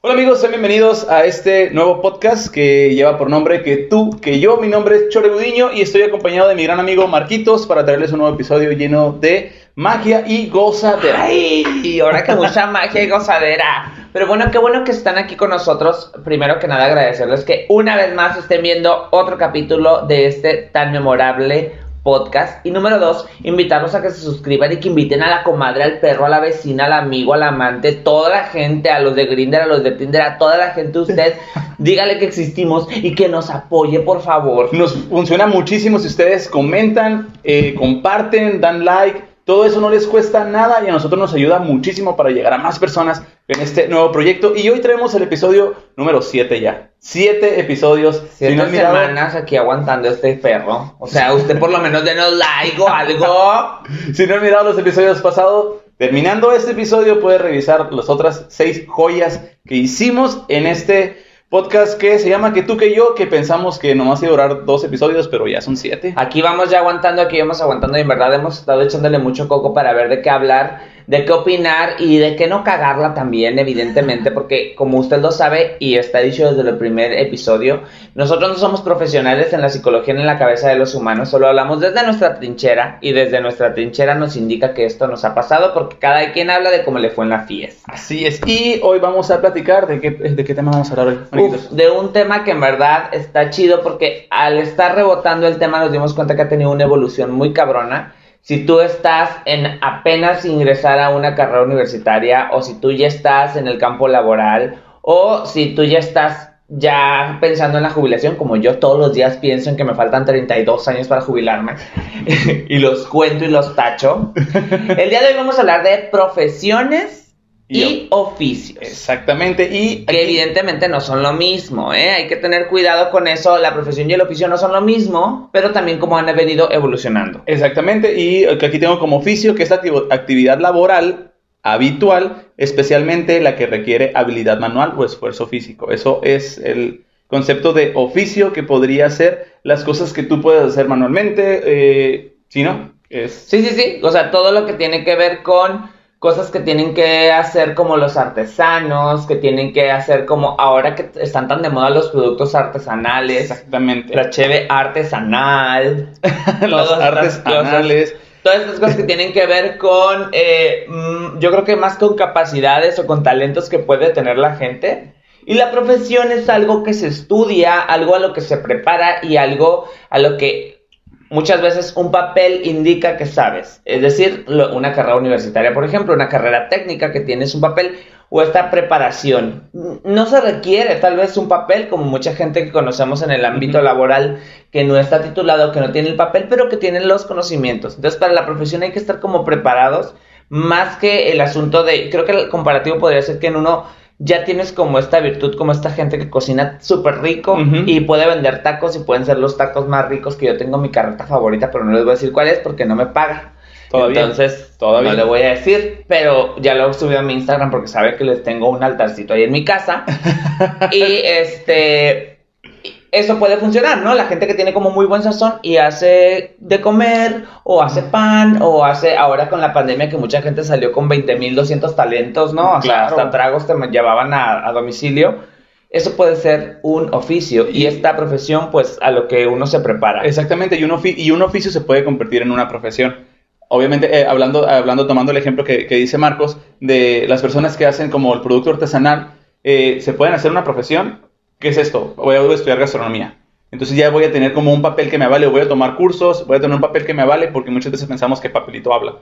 Hola amigos, sean bienvenidos a este nuevo podcast que lleva por nombre que tú, que yo. Mi nombre es Chore Gudiño y estoy acompañado de mi gran amigo Marquitos para traerles un nuevo episodio lleno de magia y gozadera. ¡Ay! Y ahora que mucha magia y gozadera. Pero bueno, qué bueno que están aquí con nosotros. Primero que nada, agradecerles que una vez más estén viendo otro capítulo de este tan memorable podcast. Y número dos, invitarlos a que se suscriban y que inviten a la comadre, al perro, a la vecina, al amigo, al amante, toda la gente, a los de Grinder, a los de Tinder, a toda la gente, usted, dígale que existimos y que nos apoye, por favor. Nos funciona muchísimo si ustedes comentan, eh, comparten, dan like. Todo eso no les cuesta nada y a nosotros nos ayuda muchísimo para llegar a más personas en este nuevo proyecto. Y hoy traemos el episodio número 7 ya. Siete episodios. Siete no mirado... semanas aquí aguantando este perro. O sea, usted por lo menos denos like o algo. si no han mirado los episodios pasados, terminando este episodio puede revisar las otras seis joyas que hicimos en este podcast que se llama Que tú que yo, que pensamos que nomás iba a durar dos episodios, pero ya son siete. Aquí vamos ya aguantando, aquí vamos aguantando y en verdad hemos estado echándole mucho coco para ver de qué hablar de qué opinar y de qué no cagarla también, evidentemente, porque como usted lo sabe y está dicho desde el primer episodio, nosotros no somos profesionales en la psicología ni en la cabeza de los humanos, solo hablamos desde nuestra trinchera y desde nuestra trinchera nos indica que esto nos ha pasado porque cada quien habla de cómo le fue en la fiesta. Así es, y hoy vamos a platicar de qué, de qué tema vamos a hablar hoy. Uf, de un tema que en verdad está chido porque al estar rebotando el tema nos dimos cuenta que ha tenido una evolución muy cabrona si tú estás en apenas ingresar a una carrera universitaria o si tú ya estás en el campo laboral o si tú ya estás ya pensando en la jubilación, como yo todos los días pienso en que me faltan 32 años para jubilarme y los cuento y los tacho. El día de hoy vamos a hablar de profesiones y, oficios. Exactamente. Y que evidentemente no son lo mismo, ¿eh? Hay que tener cuidado con eso. La profesión y el oficio no son lo mismo, pero también como han venido evolucionando. Exactamente. Y aquí tengo como oficio que es actividad laboral habitual, especialmente la que requiere habilidad manual o esfuerzo físico. Eso es el concepto de oficio que podría ser las cosas que tú puedes hacer manualmente. Eh, ¿Sí, no? Es... Sí, sí, sí. O sea, todo lo que tiene que ver con cosas que tienen que hacer como los artesanos, que tienen que hacer como ahora que están tan de moda los productos artesanales. Exactamente. La cheve artesanal. los artesanales. todas estas cosas que tienen que ver con, eh, mm, yo creo que más con capacidades o con talentos que puede tener la gente. Y la profesión es algo que se estudia, algo a lo que se prepara y algo a lo que muchas veces un papel indica que sabes. Es decir, una carrera universitaria, por ejemplo, una carrera técnica que tienes un papel o esta preparación. No se requiere tal vez un papel como mucha gente que conocemos en el ámbito laboral que no está titulado, que no tiene el papel, pero que tienen los conocimientos. Entonces, para la profesión hay que estar como preparados más que el asunto de, creo que el comparativo podría ser que en uno ya tienes como esta virtud, como esta gente que cocina súper rico y puede vender tacos y pueden ser los tacos más ricos que yo tengo mi carreta favorita, pero no les voy a decir cuál es porque no me paga. Todavía. Entonces, todavía. no le voy a decir, pero ya lo subido a mi Instagram porque sabe que les tengo un altarcito ahí en mi casa. y este, eso puede funcionar, ¿no? La gente que tiene como muy buen sazón y hace de comer, o hace pan, o hace, ahora con la pandemia que mucha gente salió con 20.200 talentos, ¿no? O sea, hasta tragos te llevaban a, domicilio. Eso puede ser un oficio y esta profesión, pues, a lo que uno se prepara. Exactamente, y un, y un oficio se puede convertir en una profesión. Obviamente, eh, hablando, hablando, tomando el ejemplo que, dice Marcos, de las personas que hacen como el producto artesanal, eh, se pueden hacer una profesión ¿qué es esto? Voy a estudiar gastronomía. Entonces ya voy a tener como un papel que me vale, voy a tomar cursos, voy a tener un papel que me vale, porque muchas veces pensamos que papelito habla.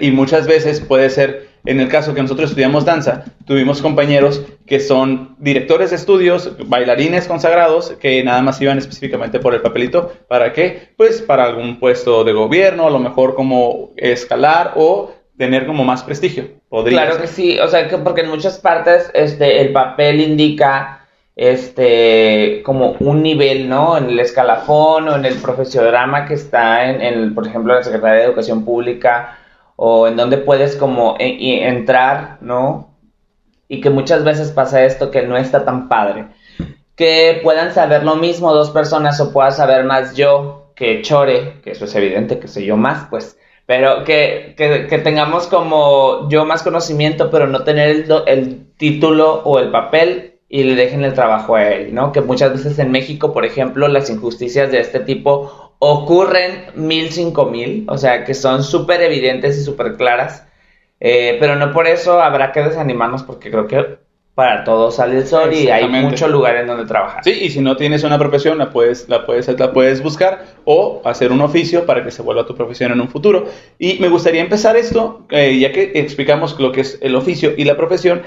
Y muchas veces puede ser, en el caso que nosotros estudiamos danza, tuvimos compañeros que son directores de estudios, bailarines consagrados, que nada más iban específicamente por el papelito. ¿Para qué? Pues para algún puesto de gobierno, a lo mejor como escalar o tener como más prestigio. Podría claro que sí, o sea, que porque en muchas partes este, el papel indica este, como un nivel, ¿no? En el escalafón o en el profesionograma que está en, en, por ejemplo, la Secretaría de Educación Pública o en donde puedes como e, entrar, ¿no? Y que muchas veces pasa esto que no está tan padre. Que puedan saber lo mismo dos personas o pueda saber más yo que Chore, que eso es evidente que soy yo más, pues Pero que, que, que, tengamos como yo más conocimiento, pero no tener el, el, título o el papel y le dejen el trabajo a él, ¿no? Que muchas veces en México, por ejemplo, las injusticias de este tipo ocurren mil, cinco mil, o sea, que son súper evidentes y súper claras. Eh, pero no por eso habrá que desanimarnos porque creo que para todos sale el sol y hay muchos lugares en donde trabajar. Sí, y si no tienes una profesión, la puedes, la puedes, la puedes buscar o hacer un oficio para que se vuelva tu profesión en un futuro. Y me gustaría empezar esto, eh, ya que explicamos lo que es el oficio y la profesión,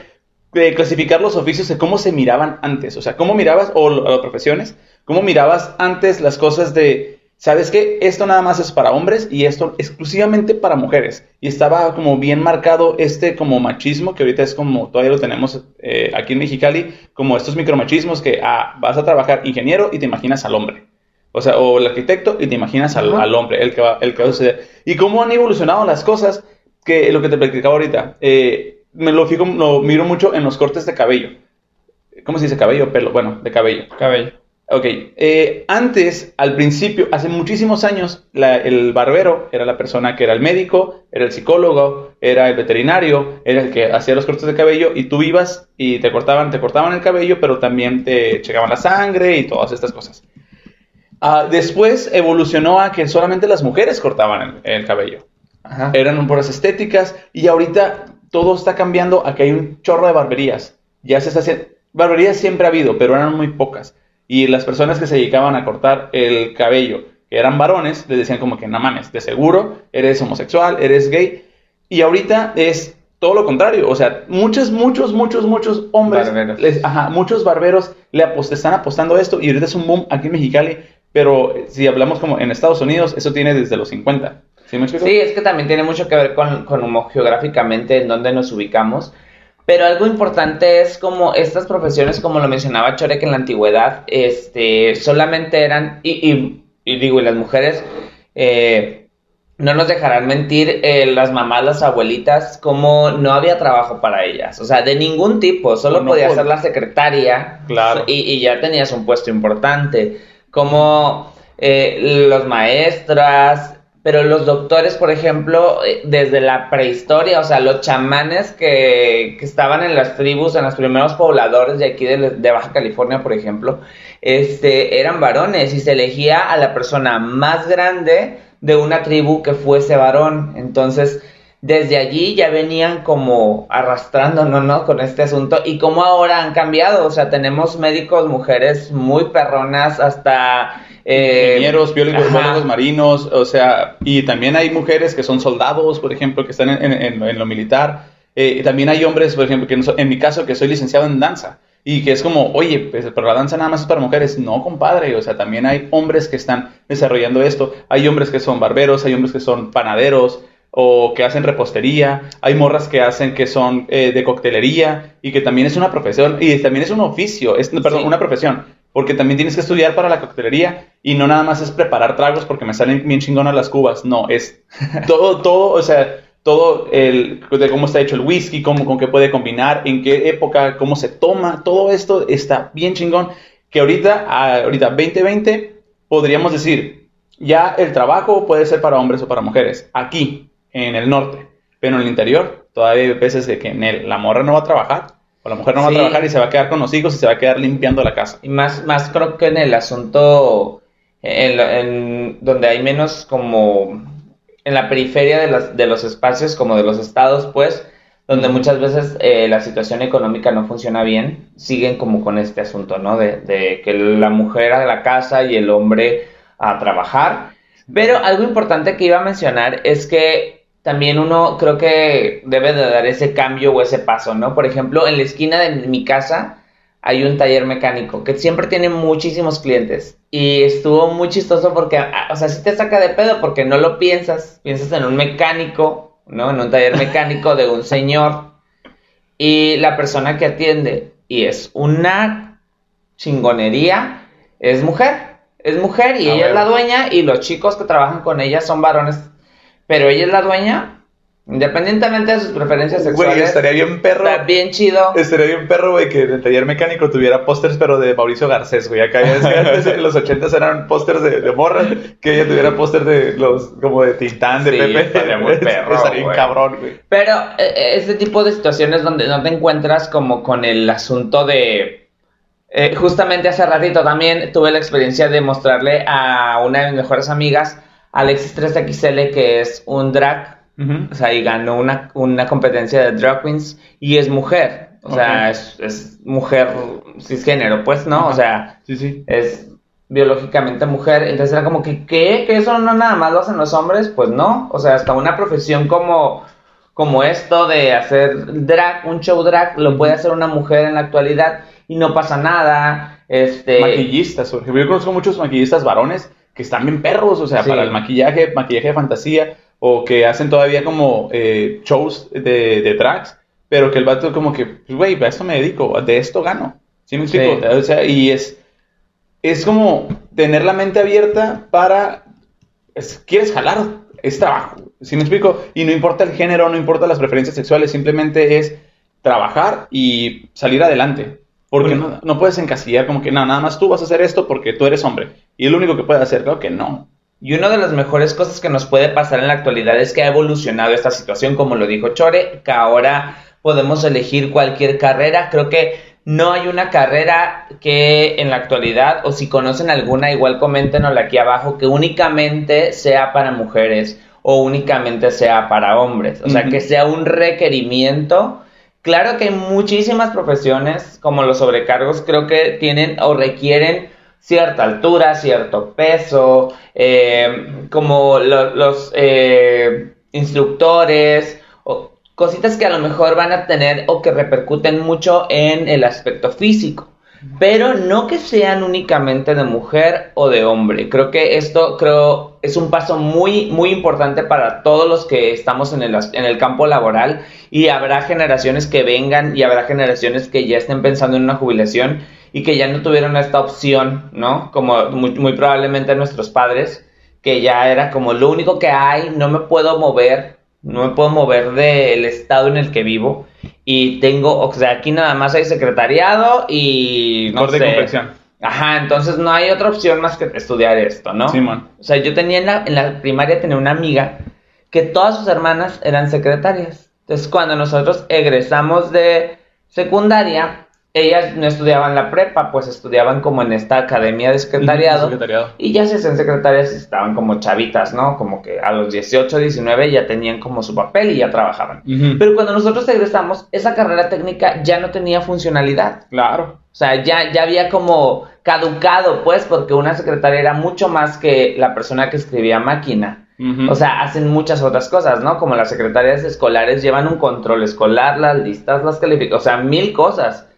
de clasificar los oficios de cómo se miraban antes. O sea, cómo mirabas, o las profesiones, cómo mirabas antes las cosas de ¿sabes qué? Esto nada más es para hombres y esto exclusivamente para mujeres. Y estaba como bien marcado este como machismo, que ahorita es como, todavía lo tenemos eh, aquí en Mexicali, como estos micromachismos que ah, vas a trabajar ingeniero y te imaginas al hombre. O sea, o el arquitecto y te imaginas al, hombre, el que, va, el que va a suceder. Y cómo han evolucionado las cosas, que lo que te platicaba ahorita, eh, me lo, fijo, lo miro mucho en los cortes de cabello. ¿Cómo se dice cabello? Pelo, bueno, de cabello. Cabello. Ok, eh, antes, al principio, hace muchísimos años, el barbero era la persona que era el médico, era el psicólogo, era el veterinario, era el que hacía los cortes de cabello y tú ibas y te cortaban, te cortaban el cabello, pero también te checaban la sangre y todas estas cosas. Ah, después evolucionó a que solamente las mujeres cortaban el, cabello. Eran puras estéticas y ahorita todo está cambiando a que hay un chorro de barberías. Ya se está haciendo... Barberías siempre ha habido, pero eran muy pocas. Y las personas que se dedicaban a cortar el cabello, que eran varones, les decían como que no mames, de seguro eres homosexual, eres gay. Y ahorita es todo lo contrario. O sea, muchos, muchos, muchos, muchos hombres, ajá, muchos barberos le están apostando a esto y ahorita es un boom aquí en Mexicali. Pero si hablamos como en Estados Unidos, eso tiene desde los 50. ¿Sí, sí es que también tiene mucho que ver con, con geográficamente en dónde nos ubicamos. Pero algo importante es como estas profesiones, como lo mencionaba Chore, que en la antigüedad este, solamente eran, y, digo, y las mujeres, eh, no nos dejarán mentir, eh, las mamás, las abuelitas, como no había trabajo para ellas. O sea, de ningún tipo, solo podía ser la secretaria claro. y, ya tenías un puesto importante. Como eh, los maestras, pero los doctores, por ejemplo, eh, desde la prehistoria, o sea, los chamanes que, que estaban en las tribus, en los primeros pobladores de aquí de, Baja California, por ejemplo, este, eran varones y se elegía a la persona más grande de una tribu que fuese varón. Entonces, desde allí ya venían como arrastrándonos, ¿no? Con este asunto y como ahora han cambiado, o sea, tenemos médicos, mujeres muy perronas, hasta eh, ingenieros, biólogos, marinos, o sea, y también hay mujeres que son soldados, por ejemplo, que están en, lo militar. Eh, y también hay hombres, por ejemplo, que en mi caso, que soy licenciado en danza. Y que es como, oye, pues, pero la danza nada más es para mujeres. No, compadre, o sea, también hay hombres que están desarrollando esto. Hay hombres que son barberos, hay hombres que son panaderos o que hacen repostería. Hay morras que hacen que son eh, de coctelería y que también es una profesión y también es un oficio, es, perdón, una profesión porque también tienes que estudiar para la coctelería y no nada más es preparar tragos porque me salen bien chingonas las cubas, no, es todo, todo, o sea, todo el, de cómo está hecho el whisky, cómo, con qué puede combinar, en qué época, cómo se toma, todo esto está bien chingón, que ahorita, ahorita 2020, podríamos decir, ya el trabajo puede ser para hombres o para mujeres, aquí, en el norte, pero en el interior, todavía hay veces de que en el, la morra no va a trabajar la mujer no va a trabajar y se va a quedar con los hijos y se va a quedar limpiando la casa. Y más, más creo que en el asunto, en, donde hay menos como en la periferia de, las, de los espacios, como de los estados, pues, donde muchas veces eh, la situación económica no funciona bien, siguen como con este asunto, ¿no? De, de que la mujer a la casa y el hombre a trabajar. Pero algo importante que iba a mencionar es que también uno creo que debe de dar ese cambio o ese paso, ¿no? Por ejemplo, en la esquina de mi casa hay un taller mecánico que siempre tiene muchísimos clientes y estuvo muy chistoso porque, ah, o sea, sí te saca de pedo porque no lo piensas, piensas en un mecánico, ¿no? En un taller mecánico de un señor y la persona que atiende y es una chingonería, es mujer, es mujer y ella es la dueña y los chicos que trabajan con ella son varones pero ella es la dueña Independientemente de sus preferencias sexuales. Güey, estaría bien perro. Está bien chido. Estaría bien perro, güey, que en el taller mecánico tuviera pósters, pero de Mauricio Garcés, güey. Acá ya es que antes en los ochentas eran pósters de, de morras, que ella tuviera póster de los, como de Tintán, de Sí, Pepe. estaría muy perro, Estaría bien cabrón, güey. Pero eh, este tipo de situaciones donde no te encuentras como con el asunto de... eh, justamente hace ratito también tuve la experiencia de mostrarle a una de mis mejores amigas, Alexis 3XL, que es un drag, o sea, y ganó una, una competencia de drag queens y es mujer. O sea, es, es mujer cisgénero, pues, ¿no? O sea, Sí, sí. es biológicamente mujer. Entonces era como que, ¿qué? ¿Que eso no nada más lo hacen los hombres? Pues no. O sea, hasta una profesión como, como esto de hacer drag, un show drag, lo puede hacer una mujer en la actualidad y no pasa nada. Este. Maquillistas. Yo conozco muchos maquillistas varones que están bien perros, o sea, Sí. para el maquillaje, maquillaje de fantasía, o que hacen todavía como eh, shows de, de drags, pero que el vato como que, pues, güey, a esto me dedico, de esto gano. ¿Sí me explico? Sí. O sea, y es, es como tener la mente abierta para, es- quieres jalar, es trabajo. ¿Sí me explico? Y no importa el género, no importa las preferencias sexuales, simplemente es trabajar y salir adelante. Porque Bueno. no, no puedes encasillar como que no, nada más tú vas a hacer esto porque tú eres hombre. Y es lo único que puedes hacer, claro que no. Y una de las mejores cosas que nos puede pasar en la actualidad es que ha evolucionado esta situación, como lo dijo Chore, que ahora podemos elegir cualquier carrera. Creo que no hay una carrera que en la actualidad, o si conocen alguna, igual coméntenosla aquí abajo, que únicamente sea para mujeres o únicamente sea para hombres. O sea, que sea un requerimiento. Claro que muchísimas profesiones, como los sobrecargos, creo que tienen o requieren cierta altura, cierto peso, eh, como lo- los eh, instructores, o cositas que a lo mejor van a tener o que repercuten mucho en el aspecto físico. Pero no que sean únicamente de mujer o de hombre. Creo que esto creo es un paso muy muy importante para todos los que estamos en el, en el campo laboral y habrá generaciones que vengan y habrá generaciones que ya estén pensando en una jubilación y que ya no tuvieron esta opción, ¿no? Como muy probablemente nuestros padres, que ya era como lo único que hay, no me puedo mover, no me puedo mover del estado en el que vivo y tengo, o sea, aquí nada más hay secretariado y no Corte sé. confección. Ajá, entonces no hay otra opción más que estudiar esto, ¿no? Simón. O sea, yo tenía en la, en la primaria tenía una amiga que todas sus hermanas eran secretarias. Entonces, cuando nosotros egresamos de secundaria, ellas no estudiaban la prepa, pues estudiaban como en esta academia de secretariado. Secretariado. Y ya se hacían secretarias y estaban como chavitas, ¿no? Como que a los 18, 19 ya tenían como su papel y ya trabajaban. Pero cuando nosotros egresamos, esa carrera técnica ya no tenía funcionalidad. Claro. O sea, ya, ya había como caducado, pues, porque una secretaria era mucho más que la persona que escribía máquina. O sea, hacen muchas otras cosas, ¿no? Como las secretarias escolares llevan un control escolar, las listas, las calificaciones, o sea, mil cosas,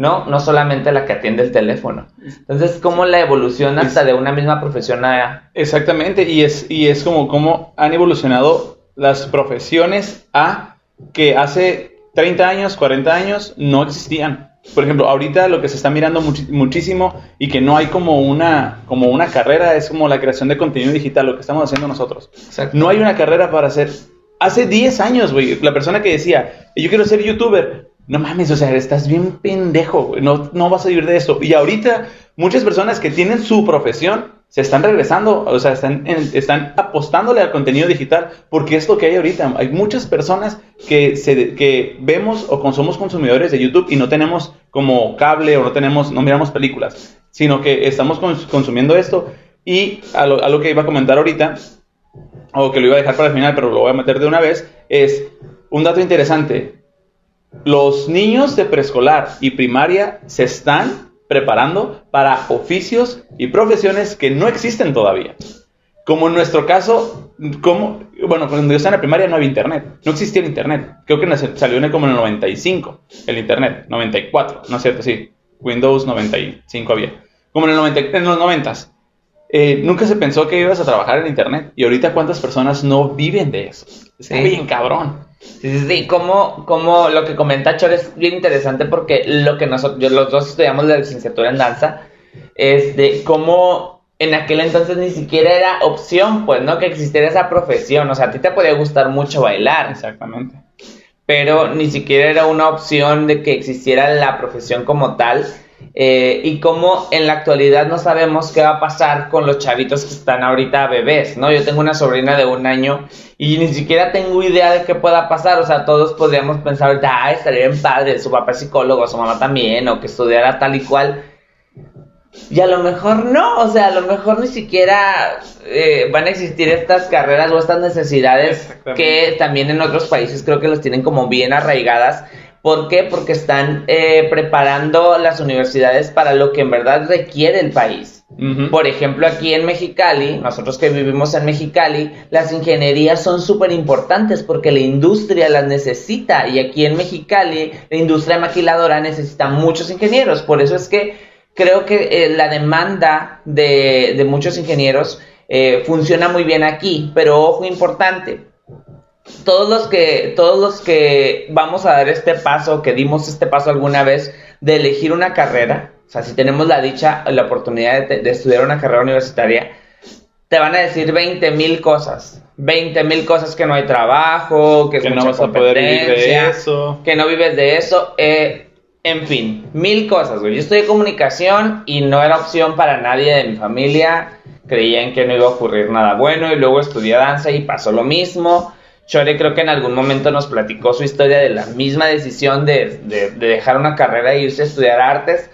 ¿no? No solamente la que atiende el teléfono. Entonces, como la evolución hasta de una misma profesión a... Exactamente, y es, y es como, como han evolucionado las profesiones a que hace 30 años, 40 años no existían. Por ejemplo, ahorita lo que se está mirando muchísimo y que no hay como una, como una carrera es como la creación de contenido digital, lo que estamos haciendo nosotros. No hay una carrera para hacer. Hace 10 años, güey, la persona que decía, yo quiero ser youtuber, no mames, o sea, estás bien pendejo, no, no vas a vivir de eso. Y ahorita, muchas personas que tienen su profesión se están regresando, o sea, están, están apostándole al contenido digital, porque es lo que hay ahorita. Hay muchas personas que, se, que vemos o somos consumidores de YouTube y no tenemos como cable o no tenemos, no miramos películas, sino que estamos cons- consumiendo esto. Y a lo, a lo que iba a comentar ahorita, o que lo iba a dejar para el final, pero lo voy a meter de una vez, es un dato interesante. Los niños de preescolar y primaria se están preparando para oficios y profesiones que no existen todavía. Como en nuestro caso, como, bueno, cuando yo estaba en la primaria no había internet, no existía el internet. Creo que salió en el- como en el 95, el internet, 94, no es cierto, sí, Windows 95 había. Como en, el 90, en los 90s. Eh, nunca se pensó que ibas a trabajar en internet. Y ahorita cuántas personas no viven de eso. Está Sí. bien cabrón. Sí, sí, sí, como, como lo que comenta Chor es bien interesante porque lo que nosotros, los dos estudiamos la licenciatura en danza, es de cómo en aquel entonces ni siquiera era opción, pues, ¿no? Que existiera esa profesión. O sea, a ti te podía gustar mucho bailar. Exactamente. Pero ni siquiera era una opción de que existiera la profesión como tal. Eh, y como en la actualidad no sabemos qué va a pasar con los chavitos que están ahorita bebés, ¿no? Yo tengo una sobrina de un año y ni siquiera tengo idea de qué pueda pasar. O sea, todos podríamos pensar, ah, estaría bien padre, su papá es psicólogo, su mamá también, o que estudiara tal y cual. Y a lo mejor no, o sea, a lo mejor ni siquiera eh, van a existir estas carreras o estas necesidades que también en otros países creo que los tienen como bien arraigadas. ¿Por qué? Porque están eh, preparando las universidades para lo que en verdad requiere el país. Por ejemplo, aquí en Mexicali, nosotros que vivimos en Mexicali, las ingenierías son súper importantes porque la industria las necesita y aquí en Mexicali la industria maquiladora necesita muchos ingenieros. Por eso es que creo que eh, la demanda de, muchos ingenieros eh, funciona muy bien aquí, pero ojo importante, todos los que todos los que vamos a dar este paso, que dimos este paso alguna vez de elegir una carrera, o sea, si tenemos la dicha, la oportunidad de, estudiar una carrera universitaria, te van a decir 20 mil cosas. 20 mil cosas que no hay trabajo, que, no vas a poder vivir de eso. Que no vives de eso. Eh, en fin, mil cosas, güey. Yo estudié comunicación y no era opción para nadie de mi familia. Creían que no iba a ocurrir nada bueno y luego estudié danza y pasó lo mismo. Chore creo que en algún momento nos platicó su historia de la misma decisión de, de, dejar una carrera e irse a estudiar artes.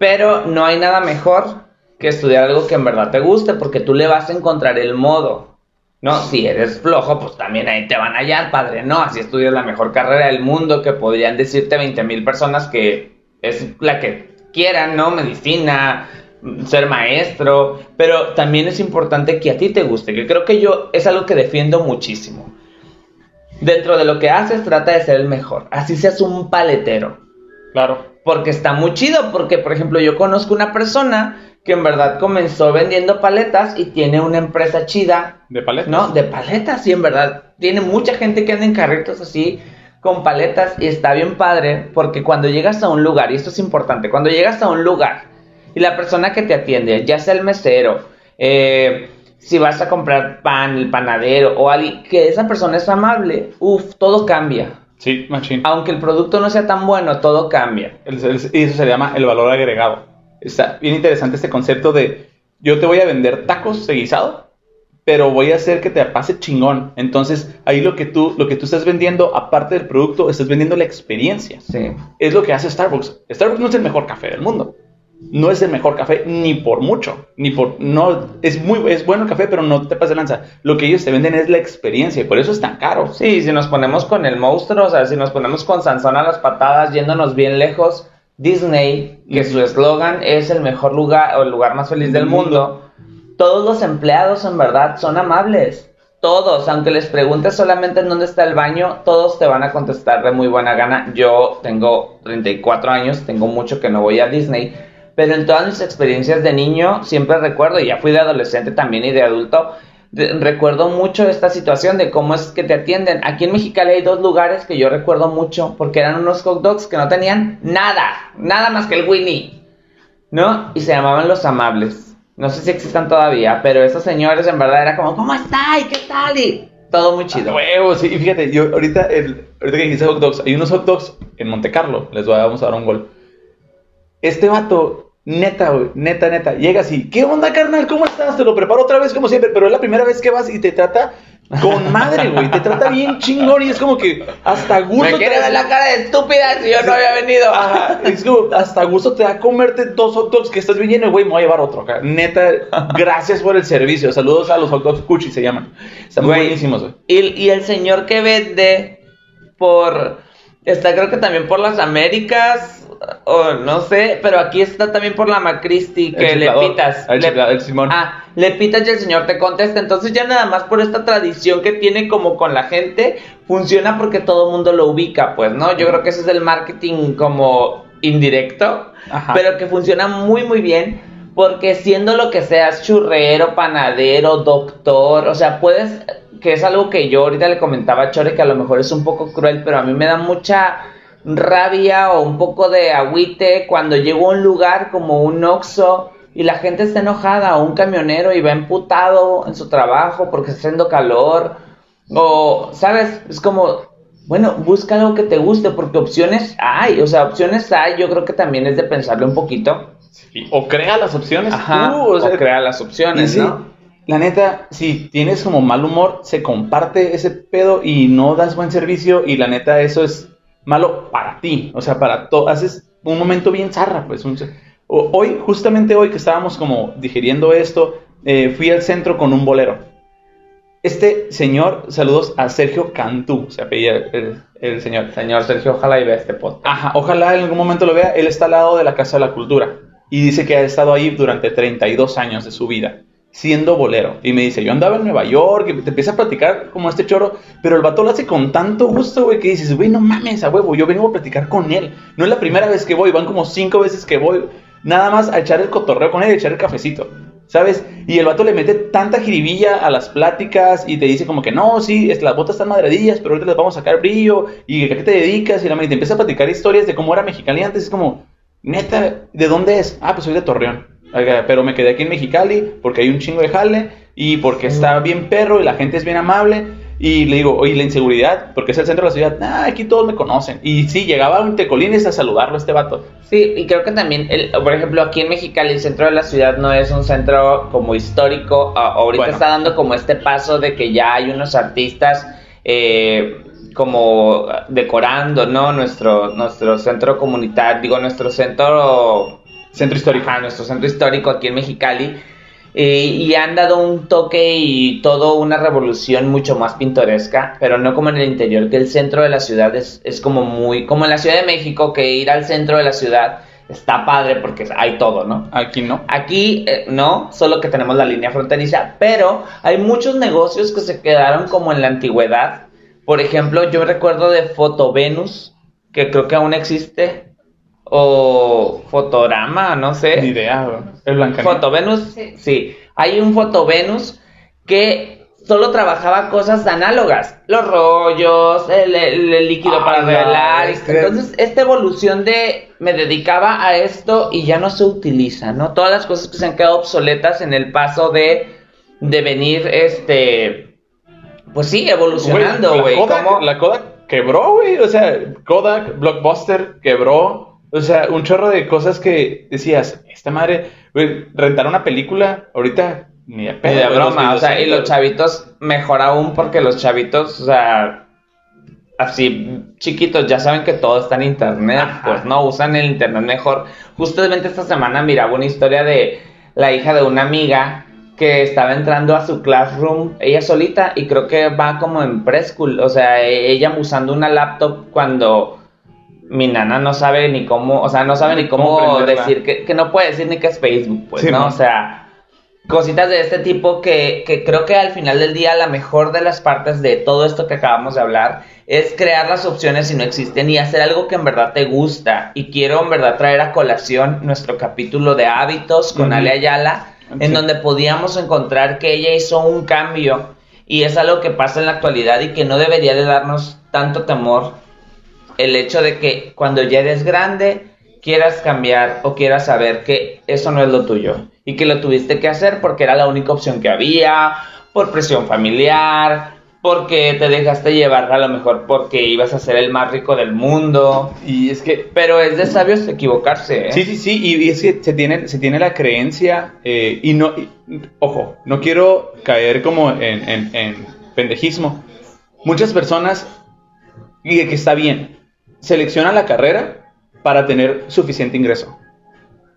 Pero no hay nada mejor que estudiar algo que en verdad te guste porque tú le vas a encontrar el modo. No, si eres flojo, pues también ahí te van a hallar, padre. No, así estudias la mejor carrera del mundo que podrían decirte 20 mil personas que es la que quieran, ¿no? Medicina, ser maestro. Pero también es importante que a ti te guste, que creo que yo es algo que defiendo muchísimo. Dentro de lo que haces, trata de ser el mejor. Así seas un paletero. Claro. Porque está muy chido, porque por ejemplo yo conozco una persona que en verdad comenzó vendiendo paletas y tiene una empresa chida. ¿De paletas? No, de paletas, sí, en verdad. Tiene mucha gente que anda en carritos así con paletas y está bien padre porque cuando llegas a un lugar, y esto es importante, cuando llegas a un lugar y la persona que te atiende, ya sea el mesero, eh, si vas a comprar pan, el panadero o alguien, que esa persona es amable, uff, todo cambia. Sí, machín. Aunque el producto no sea tan bueno, todo cambia. y eso se llama el valor agregado está bien interesante este concepto de yo te voy a vender tacos de guisado, pero voy a hacer que te pase chingón. Entonces, ahí lo que tú, lo que tú estás vendiendo, aparte del producto, estás vendiendo la experiencia. Sí. Es lo que hace Starbucks. Starbucks no es el mejor café del mundo. No es el mejor café ni por mucho, ni por no es muy es bueno el café, pero no te pases de lanza. Lo que ellos te venden es la experiencia y por eso es tan caro. Sí, si nos ponemos con el monstruo, o sea, si nos ponemos con Sansón a las patadas yéndonos bien lejos, Disney, que su eslogan es el mejor lugar o el lugar más feliz del mundo, todos los empleados en verdad son amables. Todos, aunque les preguntes solamente en dónde está el baño, todos te van a contestar de muy buena gana. Yo tengo 34 años, tengo mucho que no voy a Disney, pero en todas mis experiencias de niño siempre recuerdo, y ya fui de adolescente también y de adulto, recuerdo mucho esta situación de cómo es que te atienden. Aquí en Mexicali hay dos lugares que yo recuerdo mucho porque eran unos hot dogs que no tenían nada, nada más que el Winnie, ¿no? Y se llamaban Los Amables. No sé si existan todavía, pero esos señores en verdad era como, ¿cómo está? ¿Y qué tal? Y todo muy chido. huevos, sí, y fíjate, yo ahorita, el, ahorita que dijiste hot dogs, hay unos hot dogs en Monte Carlo, les voy a, vamos a dar un gol. Este vato Neta, güey, neta, neta. Llega así, ¿qué onda, carnal? ¿Cómo estás? Te lo preparo otra vez como siempre, pero es la primera vez que vas y te trata con madre, güey. Te trata bien chingón y es como que hasta gusto. Me quiere dar la cara de estúpida si yo no había venido. es como, hasta gusto te da comerte dos hot dogs que estás bien lleno, güey. Me voy a llevar otro acá. Neta, gracias por el servicio. Saludos a los hot dogs Cuchi se llaman. Están buenísimos, güey. Y, y el señor que vende por. Está creo que también por las Américas o no sé, pero aquí está también por la Macristi que le pitas. El, Simón. Ah, le pitas y el señor te contesta. Entonces ya nada más por esta tradición que tiene como con la gente, funciona porque todo el mundo lo ubica, pues, ¿no? Yo creo que ese es el marketing como indirecto, pero que funciona muy, muy bien. Porque siendo lo que seas, churrero, panadero, doctor, o sea, puedes, que es algo que yo ahorita le comentaba a Chore, que a lo mejor es un poco cruel, pero a mí me da mucha rabia o un poco de agüite cuando llego a un lugar como un Oxxo y la gente está enojada, o un camionero y va emputado en su trabajo porque está haciendo calor, o, ¿sabes? Es como, bueno, busca algo que te guste, porque opciones hay, o sea, opciones hay, yo creo que también es de pensarlo un poquito. O crea las opciones Ajá, o, crea las opciones, ¿no? La neta, si tienes como mal humor, se comparte ese pedo y no das buen servicio y la neta eso es malo para ti, o sea, para todo, haces un momento bien zarra, pues. hoy, justamente hoy que estábamos como digiriendo esto, eh, fui al centro con un bolero. Este señor, saludos a Sergio Cantú, se apellida el, el, señor. Señor Sergio, ojalá y vea este podcast. Ajá, ojalá en algún momento lo vea. Él está al lado de la Casa de la Cultura y dice que ha estado ahí durante 32 años de su vida siendo bolero. Y me dice, yo andaba en Nueva York, y te empieza a platicar como este choro, pero el vato lo hace con tanto gusto, güey, que dices, güey, no mames, a huevo, yo vengo a platicar con él. No es la primera vez que voy, van como cinco veces que voy, nada más a echar el cotorreo con él y echar el cafecito. ¿Sabes? Y el vato le mete tanta jiribilla a las pláticas y te dice como que no, sí, las botas están madredillas, pero ahorita les vamos a sacar brillo y a qué te dedicas y la y te empieza a platicar historias de cómo era Mexicali antes, es como, neta, ¿de dónde es? Ah, pues soy de Torreón. Pero me quedé aquí en Mexicali porque hay un chingo de jale y porque está bien perro y la gente es bien amable. Y le digo, oye, la inseguridad, porque es el centro de la ciudad, ah, aquí todos me conocen. Y sí, llegaba un tecolines a saludarlo este vato. Sí, y creo que también, el, por ejemplo, aquí en Mexicali, el centro de la ciudad no es un centro como histórico. ahorita está dando como este paso de que ya hay unos artistas eh, como decorando, ¿no? Nuestro, nuestro centro comunitario, digo, nuestro centro Centro histórico. a nuestro centro histórico aquí en Mexicali. Eh, y han dado un toque y todo una revolución mucho más pintoresca, pero no como en el interior, que el centro de la ciudad es, es como muy, como en la Ciudad de México, que ir al centro de la ciudad está padre porque hay todo, ¿no? Aquí no. Aquí eh, no, solo que tenemos la línea fronteriza, pero hay muchos negocios que se quedaron como en la antigüedad. Por ejemplo, yo recuerdo de Foto Venus, que creo que aún existe, o Fotograma, no sé. Ni idea, el Fotovenus, sí. sí. Hay un Fotovenus que solo trabajaba cosas análogas, los rollos, el, líquido para revelar. Entonces, esta evolución de me dedicaba a esto y ya no se utiliza, ¿no? Todas las cosas que se han quedado obsoletas en el paso de, de venir, este, pues sí, evolucionando, güey. La, Kodak quebró, güey. O sea, Kodak, Blockbuster quebró. O sea, un chorro de cosas que decías, esta madre, güey, rentar una película, ahorita ni de pedo. Ni de broma, o sea, y los chavitos, mejor aún porque los chavitos, o sea, así chiquitos, ya saben que todo está en internet, pues no, usan el internet mejor. Justamente esta semana miraba una historia de la hija de una amiga que estaba entrando a su classroom ella solita y creo que va como en preschool, o sea, ella usando una laptop cuando mi nana no sabe ni cómo, o sea, no sabe ni cómo, decir, que, no puede decir ni que es Facebook, pues, ¿no? O sea, cositas de este tipo que, que, creo que al final del día la mejor de las partes de todo esto que acabamos de hablar es crear las opciones si no existen y hacer algo que en verdad te gusta. Y quiero en verdad traer a colación nuestro capítulo de hábitos con Ale Ayala, en donde podíamos encontrar que ella hizo un cambio. Y es algo que pasa en la actualidad y que no debería de darnos tanto temor el hecho de que cuando ya eres grande quieras cambiar o quieras saber que eso no es lo tuyo y que lo tuviste que hacer porque era la única opción que había, por presión familiar, porque te dejaste llevar a lo mejor porque ibas a ser el más rico del mundo. Y es que... Pero es de sabios equivocarse. ¿eh? Sí, sí, sí, y, es que se tiene, se tiene la creencia, eh, y no, ojo, no quiero caer como en, en, en pendejismo. Muchas personas, y que está bien, selecciona la carrera para tener suficiente ingreso.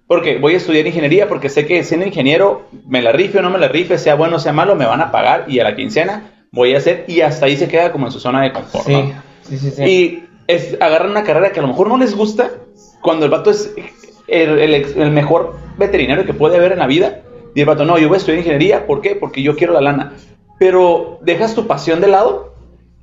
Porque voy a estudiar ingeniería porque sé que siendo ingeniero, me la rife o no me la rife, sea bueno o sea malo, me van a pagar y a la quincena voy a hacer y hasta ahí se queda como en su zona de confort. Sí, sí, sí, Y es, agarran una carrera que a lo mejor no les gusta cuando el vato es el, el, mejor veterinario que puede haber en la vida. Y el vato, no, yo voy a estudiar ingeniería, ¿por qué? Porque yo quiero la lana. Pero dejas tu pasión de lado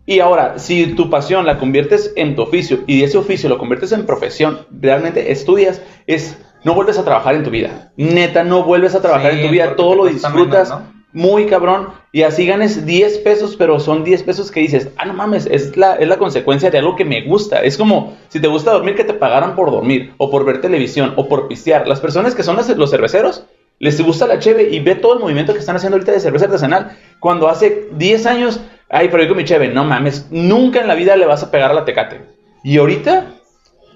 y ahora, si tu pasión la conviertes en tu oficio y ese oficio lo conviertes en profesión, realmente estudias, es no vuelves a trabajar en tu vida. Neta, no vuelves a trabajar en tu vida, todo lo disfrutas muy cabrón y así ganes 10 pesos, pero son 10 pesos que dices, ah, no mames, es la, es la consecuencia de algo que me gusta. Es como si te gusta dormir, que te pagaran por dormir, o por ver televisión, o por pistear. Las personas que son los cerveceros les gusta la cheve y ve todo el movimiento que están haciendo ahorita de cerveza artesanal. Cuando hace 10 años, ay, pero yo con mi cheve, no mames, nunca en la vida le vas a pegar a la tecate. Y ahorita...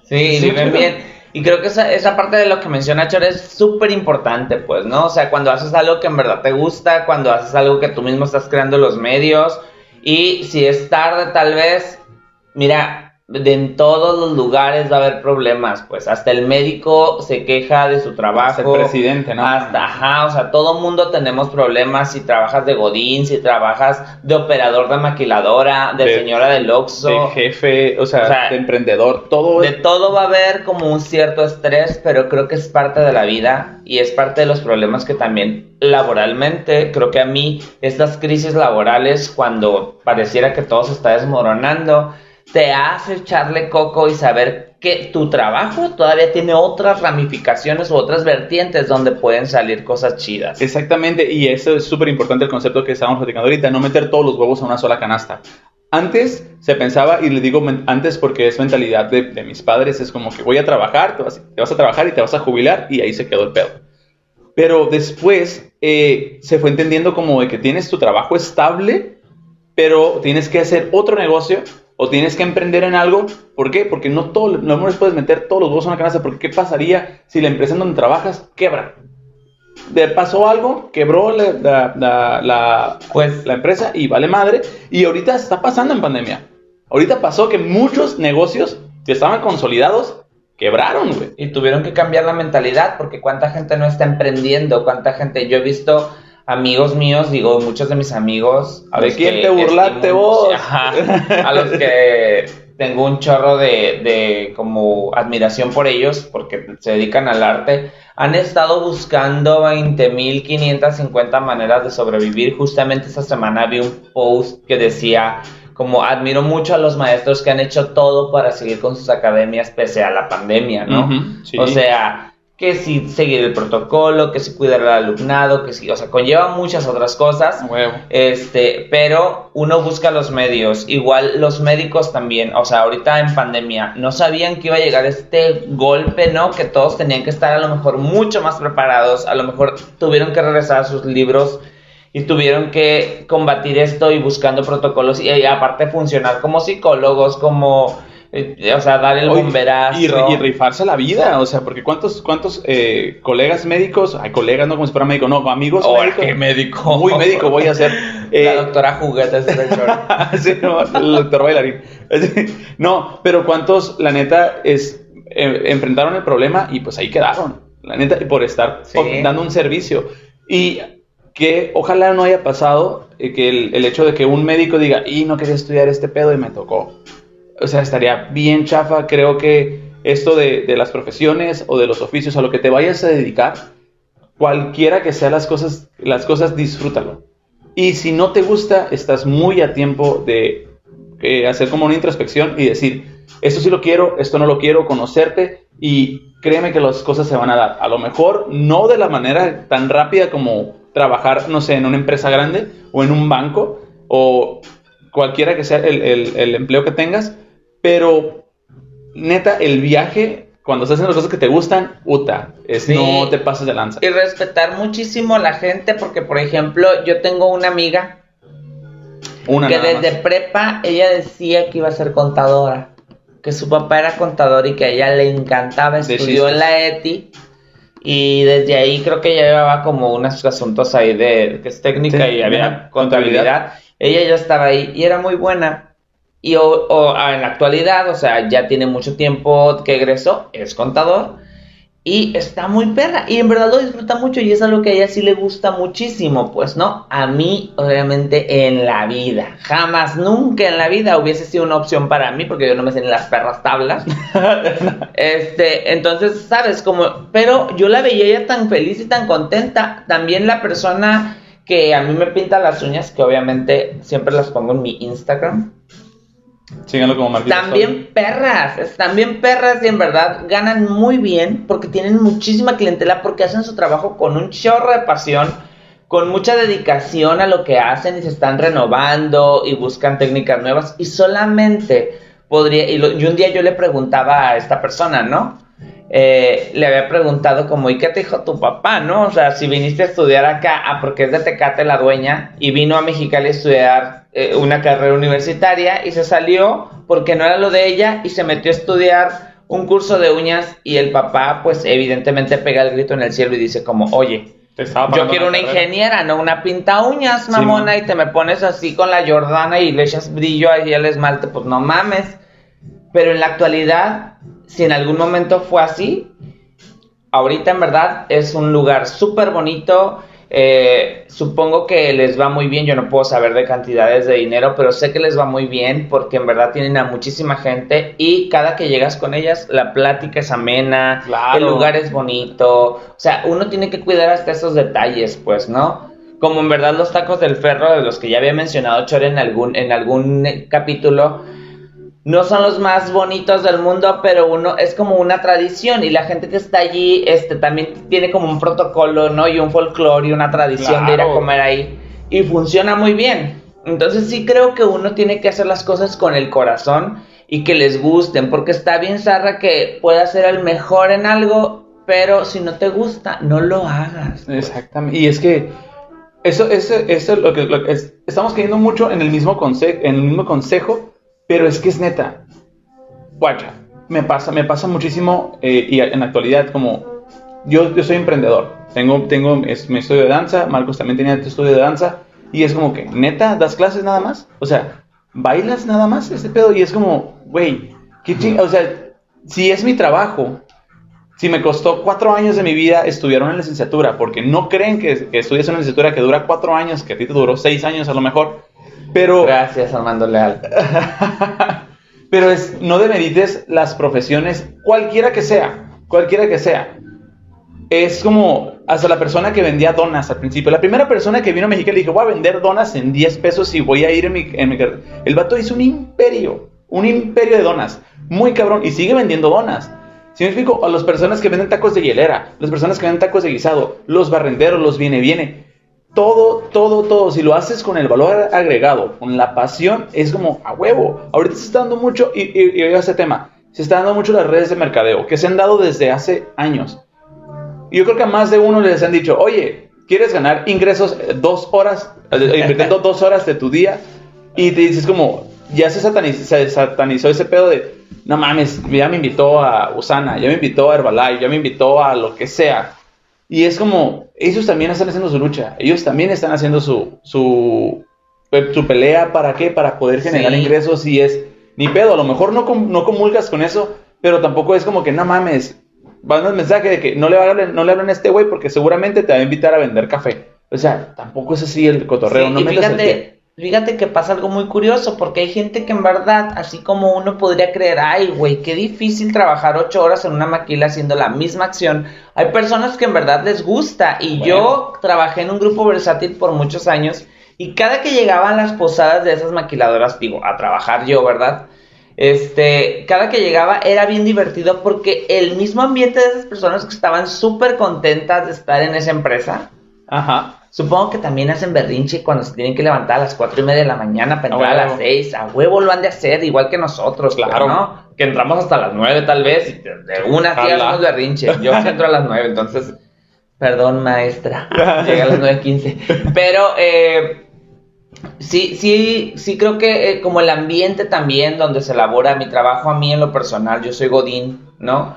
Sí, viven bien. Y creo que esa, esa parte de lo que menciona Chor es súper importante, pues, ¿no? O sea, cuando haces algo que en verdad te gusta, cuando haces algo que tú mismo estás creando los medios, y si es tarde tal vez, mira, de en todos los lugares va a haber problemas, pues hasta el médico se queja de su trabajo. El presidente, ¿no? Hasta, ajá, o sea, todo mundo tenemos problemas si trabajas de godín, si trabajas de operador de maquiladora, de, señora del Oxxo. De jefe, o sea, de emprendedor, todo. De todo va a haber como un cierto estrés, pero creo que es parte de la vida y es parte de los problemas que también laboralmente, creo que a mí estas crisis laborales, cuando pareciera que todo se está desmoronando, te hace echarle coco y saber que tu trabajo todavía tiene otras ramificaciones u otras vertientes donde pueden salir cosas chidas. Exactamente, y eso es súper importante el concepto que estábamos platicando ahorita, no meter todos los huevos a una sola canasta. Antes se pensaba, y le digo antes porque es mentalidad de, mis padres, es como que voy a trabajar, te vas, a trabajar y te vas a jubilar y ahí se quedó el pedo. Pero después eh, se fue entendiendo como de que tienes tu trabajo estable, pero tienes que hacer otro negocio o tienes que emprender en algo. ¿Por qué? Porque no, todo, no les puedes meter todos los huevos en una canasta. Porque ¿qué pasaría si la empresa en donde trabajas quebra? De pasó algo, quebró la, la, pues, la empresa y vale madre. Y ahorita está pasando en pandemia. Ahorita pasó que muchos negocios que estaban consolidados quebraron, güey. Y tuvieron que cambiar la mentalidad porque cuánta gente no está emprendiendo, cuánta gente, yo he visto amigos míos, digo, muchos de mis amigos. A ¿De quién te burlaste vos? a los que tengo un chorro de, de como admiración por ellos, porque se dedican al arte, han estado buscando 20.550 maneras de sobrevivir. Justamente esta semana vi un post que decía como admiro mucho a los maestros que han hecho todo para seguir con sus academias pese a la pandemia, ¿no? O sea, que si seguir el protocolo, que si cuidar al alumnado, que si, o sea, conlleva muchas otras cosas. Este, pero uno busca los medios, igual los médicos también, o sea, ahorita en pandemia no sabían que iba a llegar este golpe, ¿no? Que todos tenían que estar a lo mejor mucho más preparados, a lo mejor tuvieron que regresar a sus libros y tuvieron que combatir esto y buscando protocolos. Y aparte funcionar como psicólogos, como o sea, dar el bomberazo. Y, rifarse la vida, o sea, porque ¿cuántos, cuántos eh, colegas médicos, hay colegas, no como si fuera médico, no, amigos oh, médicos. médico. Muy médico voy a ser. la eh, doctora juguetes de sí, no, el doctor bailarín. no, pero ¿cuántos, la neta, es enfrentaron el problema y pues ahí quedaron? La neta, por estar dando un servicio. Y que ojalá no haya pasado que el, el, hecho de que un médico diga, y no quería estudiar este pedo y me tocó o sea, estaría bien chafa. Creo que esto de, las profesiones o de los oficios, a lo que te vayas a dedicar, cualquiera que sean las cosas, las cosas, disfrútalo. Y si no te gusta, estás muy a tiempo de eh, hacer como una introspección y decir, esto sí lo quiero, esto no lo quiero, conocerte y créeme que las cosas se van a dar. A lo mejor no de la manera tan rápida como trabajar, no sé, en una empresa grande o en un banco o cualquiera que sea el, el empleo que tengas, pero, neta, el viaje, cuando estás haciendo las cosas que te gustan, uta, es, no te pases de lanza. Y respetar muchísimo a la gente, porque, por ejemplo, yo tengo una amiga una que desde prepa ella decía que iba a ser contadora, que su papá era contador y que a ella le encantaba, estudió en la ETI. Y desde ahí creo que ella llevaba como unos asuntos ahí de que es técnica y había contabilidad. Ella ya estaba ahí y era muy buena. Y o, ah, en la actualidad, o sea, ya tiene mucho tiempo que egresó, es contador. Y está muy perra. Y en verdad lo disfruta mucho. Y es algo que a ella sí le gusta muchísimo. Pues no. A mí, obviamente, en la vida. Jamás, nunca en la vida hubiese sido una opción para mí. Porque yo no me sé ni las perras tablas. este, entonces, ¿sabes? Como. Pero yo la veía ella tan feliz y tan contenta. También la persona que a mí me pinta las uñas. Que obviamente siempre las pongo en mi Instagram Síganlo como También perras, bien perras y en verdad ganan muy bien porque tienen muchísima clientela porque hacen su trabajo con un chorro de pasión, con mucha dedicación a lo que hacen y se están renovando y buscan técnicas nuevas y solamente podría, y, y un día yo le preguntaba a esta persona, ¿no? Eh, le había preguntado como, ¿y qué te dijo tu papá, no? O sea, si viniste a estudiar acá, ah, porque es de Tecate la dueña, y vino a Mexicali a estudiar eh, una carrera universitaria y se salió porque no era lo de ella y se metió a estudiar un curso de uñas y el papá pues evidentemente pega el grito en el cielo y dice como, oye, yo quiero una ingeniera, no una pinta uñas, mamona, y te me pones así con la Jordana y le echas brillo ahí al esmalte, pues no mames. Pero en la actualidad, si en algún momento fue así, ahorita en verdad es un lugar súper bonito. Eh, supongo que les va muy bien, yo no puedo saber de cantidades de dinero, pero sé que les va muy bien porque en verdad tienen a muchísima gente y cada que llegas con ellas la plática es amena, el lugar es bonito, o sea, uno tiene que cuidar hasta esos detalles, pues, ¿no? Como en verdad los tacos del ferro, de los que ya había mencionado Chore en algún, en algún capítulo, no son los más bonitos del mundo, pero uno es como una tradición y la gente que está allí este también tiene como un protocolo, ¿no? Y un folclore y una tradición de ir a comer ahí y funciona muy bien. Entonces sí creo que uno tiene que hacer las cosas con el corazón y que les gusten, porque está bien zarra que pueda ser el mejor en algo, pero si no te gusta, no lo hagas. Exactamente. Y es que eso, eso, eso lo que, lo que estamos cayendo mucho en el mismo consejo, en el mismo consejo pero es que es neta. Guacha, me pasa, me pasa muchísimo eh, y en la actualidad como yo, yo soy emprendedor. Tengo, tengo mi estudio de danza, Marcos también tenía tu estudio de danza y es como que, neta, das clases nada más. O sea, bailas nada más ese pedo y es como, güey, qué ching o sea, si es mi trabajo, si me costó cuatro años de mi vida estudiar una licenciatura, porque no creen que, que estudias una licenciatura que dura cuatro años, que a ti te duró seis años a lo mejor, pero. Gracias, Armando Leal. pero es, no demerites las profesiones, cualquiera que sea, cualquiera que sea. Es como hasta la persona que vendía donas al principio. La primera persona que vino a México le dije, voy a vender donas en 10 pesos y voy a ir en mi, en mi... El vato hizo un imperio, un imperio de donas. Muy cabrón. Y sigue vendiendo donas. Si me explico, a las personas que venden tacos de hielera, las personas que venden tacos de guisado, los barrenderos, los viene, viene todo, todo, todo, si lo haces con el valor agregado, con la pasión, es como a huevo. Ahorita se está dando mucho, y, y, y ese tema, se está dando mucho las redes de mercadeo, que se han dado desde hace años. Yo creo que a más de uno les han dicho, oye, ¿quieres ganar ingresos dos horas, eh, invirtiendo dos horas de tu día? Y te dices como, ya se satanizó, se satanizó ese pedo de, no mames, ya me invitó a Usana, ya me invitó a Herbalife, ya me invitó a lo que sea. Y es como, ellos también están haciendo su lucha, ellos también están haciendo su, su, pues, su pelea, ¿para qué? Para poder generar ingresos y es, ni pedo, a lo mejor no, no comulgas con eso, pero tampoco es como que, no mames, van el mensaje de que no le, hablen, no le hablen a este güey porque seguramente te va a invitar a vender café. O sea, tampoco es así el cotorreo, no me fíjate, Fíjate que pasa algo muy curioso, porque hay gente que en verdad, así como uno podría creer, ay, güey, qué difícil trabajar ocho horas en una maquila haciendo la misma acción. Hay personas que en verdad les gusta, y yo trabajé en un grupo versátil por muchos años, y cada que llegaban las posadas de esas maquiladoras, digo, a trabajar yo, ¿verdad? Este, cada que llegaba era bien divertido porque el mismo ambiente de esas personas que estaban súper contentas de estar en esa empresa. Ajá Supongo que también hacen berrinche cuando se tienen que levantar a las cuatro y media de la mañana para entrar a, las seis. A huevo lo han de hacer, igual que nosotros, claro. ¿no? Que entramos hasta las nueve tal vez y de una sí hacemos berrinche. Yo entro a las nueve, entonces... Perdón, maestra. Llega a las nueve quince. Pero... Eh, Sí, sí, sí creo que eh, como el ambiente también donde se elabora mi trabajo a mí en lo personal, yo soy Godín, ¿no?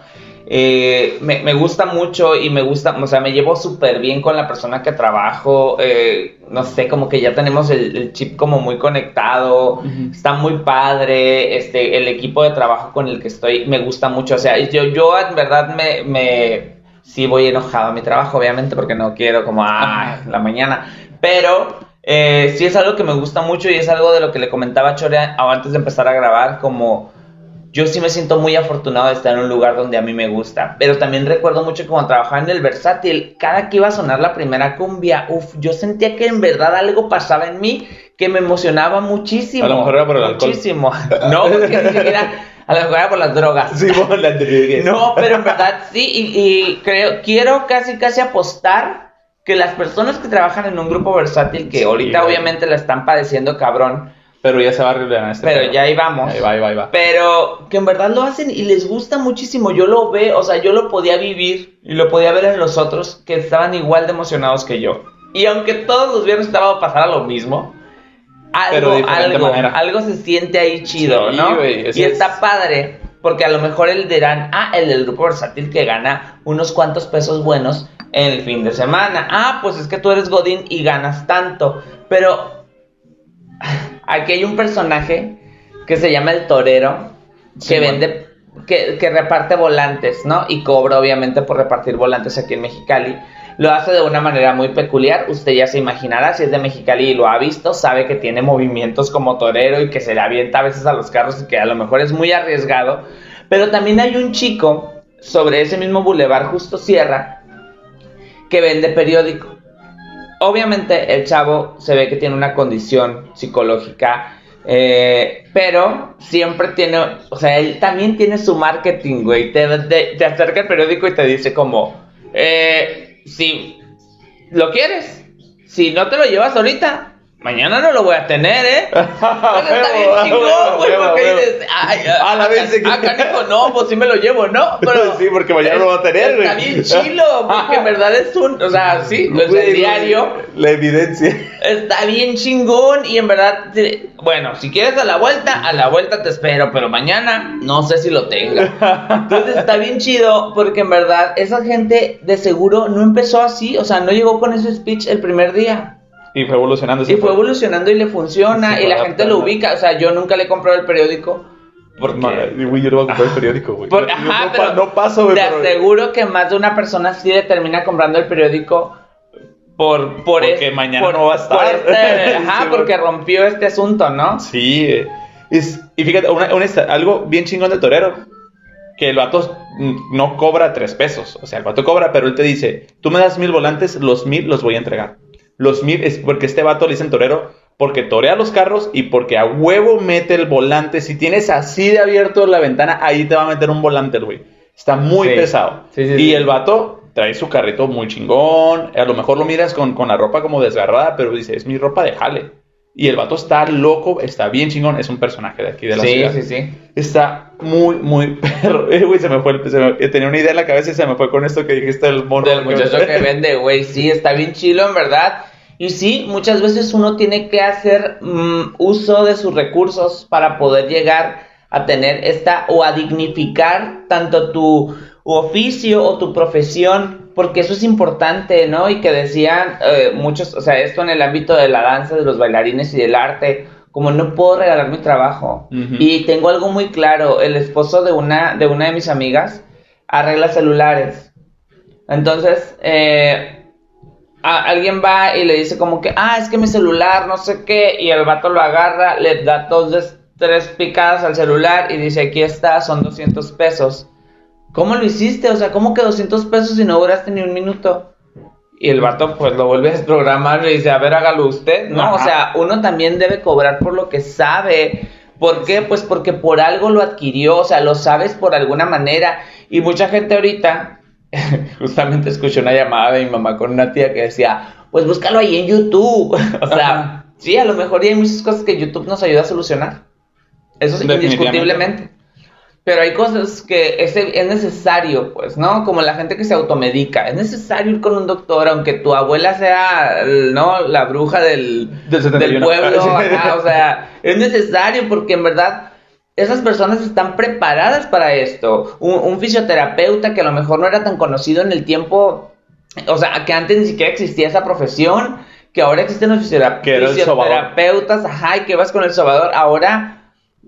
Eh, me, gusta mucho y me gusta, o sea, me llevo súper bien con la persona que trabajo, eh, no sé, como que ya tenemos el, chip como muy conectado, está muy padre, este, el equipo de trabajo con el que estoy me gusta mucho, o sea, yo, yo en verdad me, me, sí voy enojado a mi trabajo, obviamente, porque no quiero como, ah, la mañana, pero eh, sí es algo que me gusta mucho y es algo de lo que le comentaba a Chorea antes de empezar a grabar, como yo sí me siento muy afortunado de estar en un lugar donde a mí me gusta. Pero también recuerdo mucho que cuando trabajaba en el Versátil, cada que iba a sonar la primera cumbia, uff, yo sentía que en verdad algo pasaba en mí que me emocionaba muchísimo. A lo mejor era por el muchísimo. No, porque ni siquiera. A lo mejor era por las drogas. Sí, por las drogas. No, pero en verdad sí. Y, creo, quiero casi, casi apostar que las personas que trabajan en un grupo versátil, que ahorita obviamente la están padeciendo cabrón Pero ya se va a arreglar este Pero pedo. ya ahí vamos. Ahí va, ahí va, ahí va. Pero que en verdad lo hacen y les gusta muchísimo. Yo lo veo, o sea, yo lo podía vivir y lo podía ver en los otros que estaban igual de emocionados que yo. Y aunque todos los viernes estaba a pasar a lo mismo, algo, algo, manera. algo se siente ahí chido, Sí, ¿no? y es- está padre, porque a lo mejor el dirán, ah, el del grupo versátil que gana unos cuantos pesos buenos en el fin de semana. Ah, pues es que tú eres Godín y ganas tanto. Pero aquí hay un personaje que se llama el torero, que vende, que, que reparte volantes, ¿no? Y cobra obviamente por repartir volantes aquí en Mexicali. Lo hace de una manera muy peculiar, usted ya se imaginará, si es de Mexicali y lo ha visto, sabe que tiene movimientos como torero y que se le avienta a veces a los carros y que a lo mejor es muy arriesgado. Pero también hay un chico sobre ese mismo bulevar Justo Sierra que vende periódico. Obviamente el chavo se ve que tiene una condición psicológica, eh, pero siempre tiene, o sea, él también tiene su marketing, güey. Te, te- te acerca el periódico y te dice como, eh, si lo quieres, si no te lo llevas ahorita, mañana no lo voy a tener, ¿eh? Está bien chingón, güey, porque dices, ay, A la vez que- ah, canijo, no, pues sí me lo llevo, ¿no? Pero Sí, porque mañana lo va a tener, Está güey. bien chilo, porque en verdad es un, o sea, sí, es el diario, La evidencia. está bien chingón y en verdad, bueno, si quieres a la vuelta, a la vuelta te espero, pero mañana no sé si lo tenga. Entonces está bien chido porque en verdad esa gente de seguro no empezó así, o sea, no llegó con ese speech el primer día. Y fue evolucionando. Y fue evolucionando y le funciona y la gente lo ubica, o sea, yo nunca le he comprado el periódico. Porque, Madre, Güey, yo no voy a comprar el periódico, güey. por- ajá, no, pero no paso, güey. te pero- aseguro que más de una persona sí le termina comprando el periódico por, por Porque es- mañana por- no va a estar. por este- ajá, Sí, porque rompió este asunto, ¿no? Sí, eh, es, y fíjate, una- algo bien chingón de Torero, que el vato no cobra tres pesos, o sea, el vato cobra, pero él te dice, tú me das mil volantes, los mil los voy a entregar. Los mil es porque este vato le dicen Torero, porque torea los carros y porque a huevo mete el volante. Si tienes así de abierto la ventana, ahí te va a meter un volante, güey. Está muy Sí. pesado. Sí, sí, y sí. el vato trae su carrito muy chingón. A lo mejor lo miras con, con la ropa como desgarrada, pero dice, es mi ropa de jale. Y el vato está loco, está bien chingón. Es un personaje de aquí de la Sí, ciudad. sí, sí. Está muy, muy perro. Eh, güey, se me fue. el- se me- tenía una idea en la cabeza y se me fue con esto que dijiste del morro. Del muchacho que vende, güey, sí, está bien chilo, en verdad. Y sí, muchas veces uno tiene que hacer mm, uso de sus recursos para poder llegar a tener esta o a dignificar tanto tu oficio o tu profesión, porque eso es importante, ¿no? Y que decían eh, muchos, o sea, esto en el ámbito de la danza, de los bailarines y del arte, como no puedo regalar mi trabajo. Y tengo algo muy claro, el esposo de una de, una de mis amigas arregla celulares. Entonces, eh, a- alguien va y le dice como que, ah, es que mi celular, no sé qué, y el vato lo agarra, le da dos, tres picadas al celular y dice, aquí está, son 200 pesos. ¿Cómo lo hiciste? O sea, ¿cómo que 200 pesos si no duraste ni un minuto? Y el vato pues lo vuelve a desprogramar y le dice, a ver, hágalo usted. No, o Ajá. sea, uno también debe cobrar por lo que sabe. ¿Por qué? Pues porque por algo lo adquirió, o sea, lo sabes por alguna manera. Y mucha gente ahorita, justamente escuché una llamada de mi mamá con una tía que decía, pues búscalo ahí en YouTube. o sea, Ajá. sí, a lo mejor ya hay muchas cosas que YouTube nos ayuda a solucionar. Eso es indiscutiblemente. Pero hay cosas que es, es necesario, pues, ¿no? Como la gente que se automedica. Es necesario ir con un doctor, aunque tu abuela sea, ¿no? La bruja del, Del del 71. pueblo. Ajá, o sea, es necesario porque en verdad esas personas están preparadas para esto. Un, un fisioterapeuta que a lo mejor no era tan conocido en el tiempo, o sea, que antes ni siquiera existía esa profesión, que ahora existen los fisiotera- fisioterapeutas, ajá, y que vas con el sobador. Ahora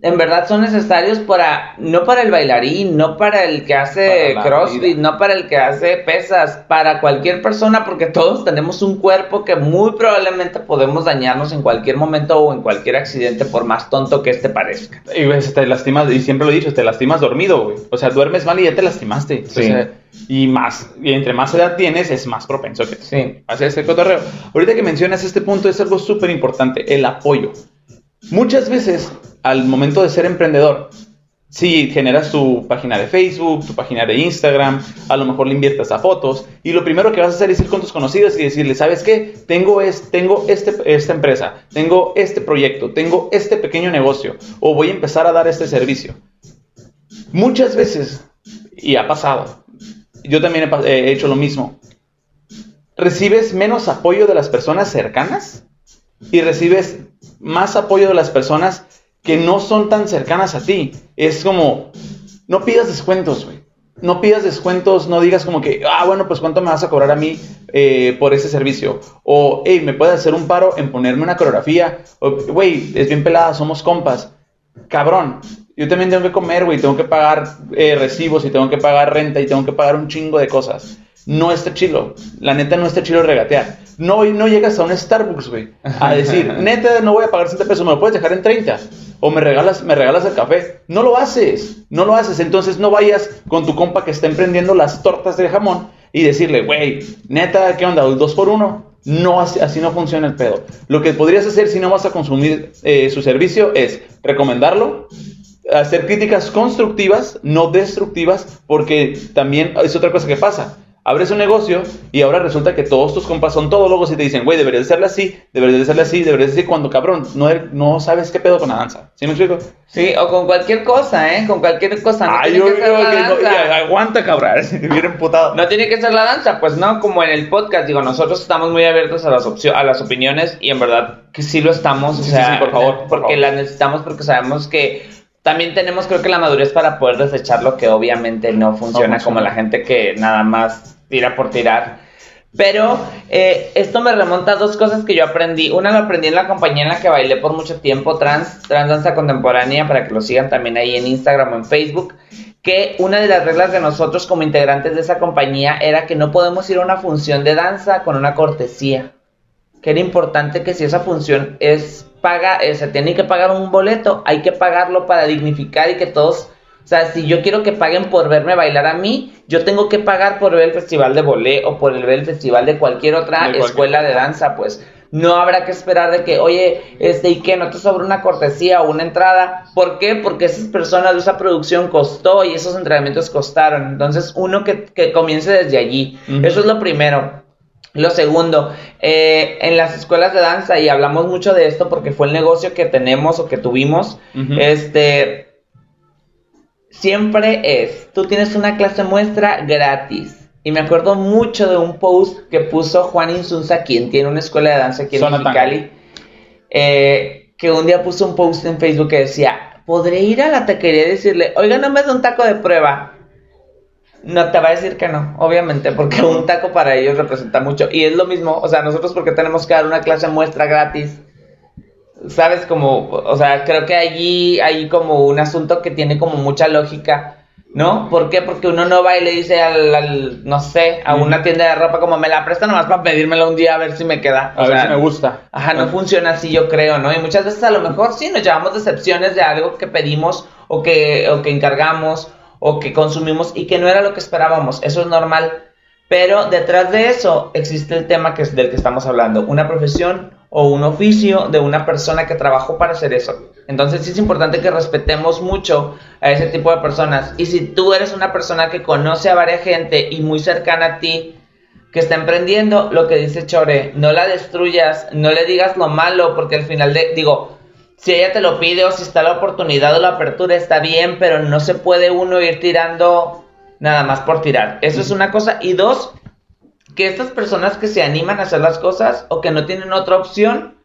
en verdad son necesarios para, no para el bailarín, no para el que hace crossfit, no para el que hace pesas, para cualquier persona, porque todos tenemos un cuerpo que muy probablemente podemos dañarnos en cualquier momento o en cualquier accidente, por más tonto que este parezca. Y ves, te lastimas, y siempre lo he dicho, te lastimas dormido, güey. O sea, duermes mal y ya te lastimaste. Sí. O sea, y más, y entre más edad tienes, es más propenso que Sí. hacer ese cotorreo. Ahorita que mencionas este punto, es algo súper importante, el apoyo. Muchas veces, al momento de ser emprendedor, Si generas tu página de Facebook, tu página de Instagram, a lo mejor le inviertes a fotos y lo primero que vas a hacer es ir con tus conocidos y decirle, ¿sabes qué? Tengo, es, tengo este, esta empresa, tengo este proyecto, tengo este pequeño negocio o voy a empezar a dar este servicio. Muchas veces, y ha pasado, yo también he, he hecho lo mismo, recibes menos apoyo de las personas cercanas y recibes más apoyo de las personas que no son tan cercanas a ti. Es como, no pidas descuentos, güey. No pidas descuentos, no digas como que, ah, bueno, pues cuánto me vas a cobrar a mí eh, por ese servicio. O, hey, me puedes hacer un paro en ponerme una coreografía. Güey, es bien pelada, somos compas. Cabrón, yo también tengo que comer, güey, tengo que pagar eh, recibos y tengo que pagar renta y tengo que pagar un chingo de cosas. No está chilo. La neta no está chilo regatear. No, no llegas a un Starbucks, güey, a decir, neta, no voy a pagar 60 pesos, me lo puedes dejar en 30 o me regalas, me regalas el café. No lo haces, no lo haces. Entonces no vayas con tu compa que está emprendiendo las tortas de jamón y decirle, güey, neta, ¿qué onda? ¿El dos por uno? No, así, no funciona el pedo. Lo que podrías hacer si no vas a consumir eh, su servicio es recomendarlo, hacer críticas constructivas, no destructivas, porque también es otra cosa que pasa abres un negocio y ahora resulta que todos tus compas son todólogos y te dicen, güey, deberías de hacerle así, deberías de hacerle así, deberías de decir cuando cabrón, no, no sabes qué pedo con la danza. ¿Sí me explico? Sí, o con cualquier cosa, ¿eh? Con cualquier cosa. No Ay, yo que, que no, aguanta, cabrón, bien emputado. No tiene que ser la danza, pues no, como en el podcast, digo, nosotros estamos muy abiertos a las, a las opiniones y en verdad que sí lo estamos, o sea, por favor. porque las necesitamos porque sabemos que también tenemos creo que la madurez para poder desechar lo que obviamente no funciona, como la gente que nada más tira por tirar. Pero eh, esto me remonta a dos cosas que yo aprendí. Una lo aprendí en la compañía en la que bailé por mucho tiempo, Trans, Trans Danza Contemporánea, para que lo sigan también ahí en Instagram o en Facebook. Que una de las reglas de nosotros como integrantes de esa compañía era que no podemos ir a una función de danza con una cortesía. Que era importante que si esa función es paga, eh, se tiene que pagar un boleto, hay que pagarlo para dignificar y que todos, o sea, si yo quiero que paguen por verme bailar a mí, yo tengo que pagar por ver el festival de bolé o por ver el festival de cualquier otra escuela de danza, pues. No habrá que esperar de que, oye, este, ¿y qué? ¿No te sobra una cortesía o una entrada? ¿Por qué? Porque esas personas, esa producción costó y esos entrenamientos costaron. Entonces, uno que, que comience desde allí. Eso es lo primero. Lo segundo, eh, en las escuelas de danza, y hablamos mucho de esto porque fue el negocio que tenemos o que tuvimos, este, siempre es, tú tienes una clase muestra gratis. Y me acuerdo mucho de un post que puso Juan Insunza, quien tiene una escuela de danza aquí en Mexicali, eh, que un día puso un post en Facebook que decía, podré ir a la taquería y decirle, oiga, no me da un taco de prueba. No te va a decir que no, obviamente, porque un taco para ellos representa mucho. Y es lo mismo, o sea, nosotros porque tenemos que dar una clase muestra gratis. ¿Sabes? Como, o sea, creo que allí hay como un asunto que tiene como mucha lógica, ¿no? ¿Por qué? Porque uno no va y le dice al, no sé, a una tienda de ropa como me la presta nomás para pedírmela un día a ver si me queda. a ver si me gusta. Ajá, no funciona así, yo creo, ¿no? Y muchas veces a lo mejor sí nos llevamos decepciones de algo que pedimos o que, o que encargamos o que consumimos y que no era lo que esperábamos. Eso es normal. Pero detrás de eso existe el tema que del que estamos hablando, una profesión o un oficio de una persona que trabajó para hacer eso. Entonces sí es importante que respetemos mucho a ese tipo de personas. Y si tú eres una persona que conoce a varias gente y muy cercana a ti, que está emprendiendo, lo que dice Chore, no la destruyas, no le digas lo malo, porque al final de, digo, si ella te lo pide o si está la oportunidad o la apertura, está bien, pero no se puede uno ir tirando nada más por tirar. Eso es una cosa. Y dos, que estas personas que se animan a hacer las cosas o que no tienen otra opción,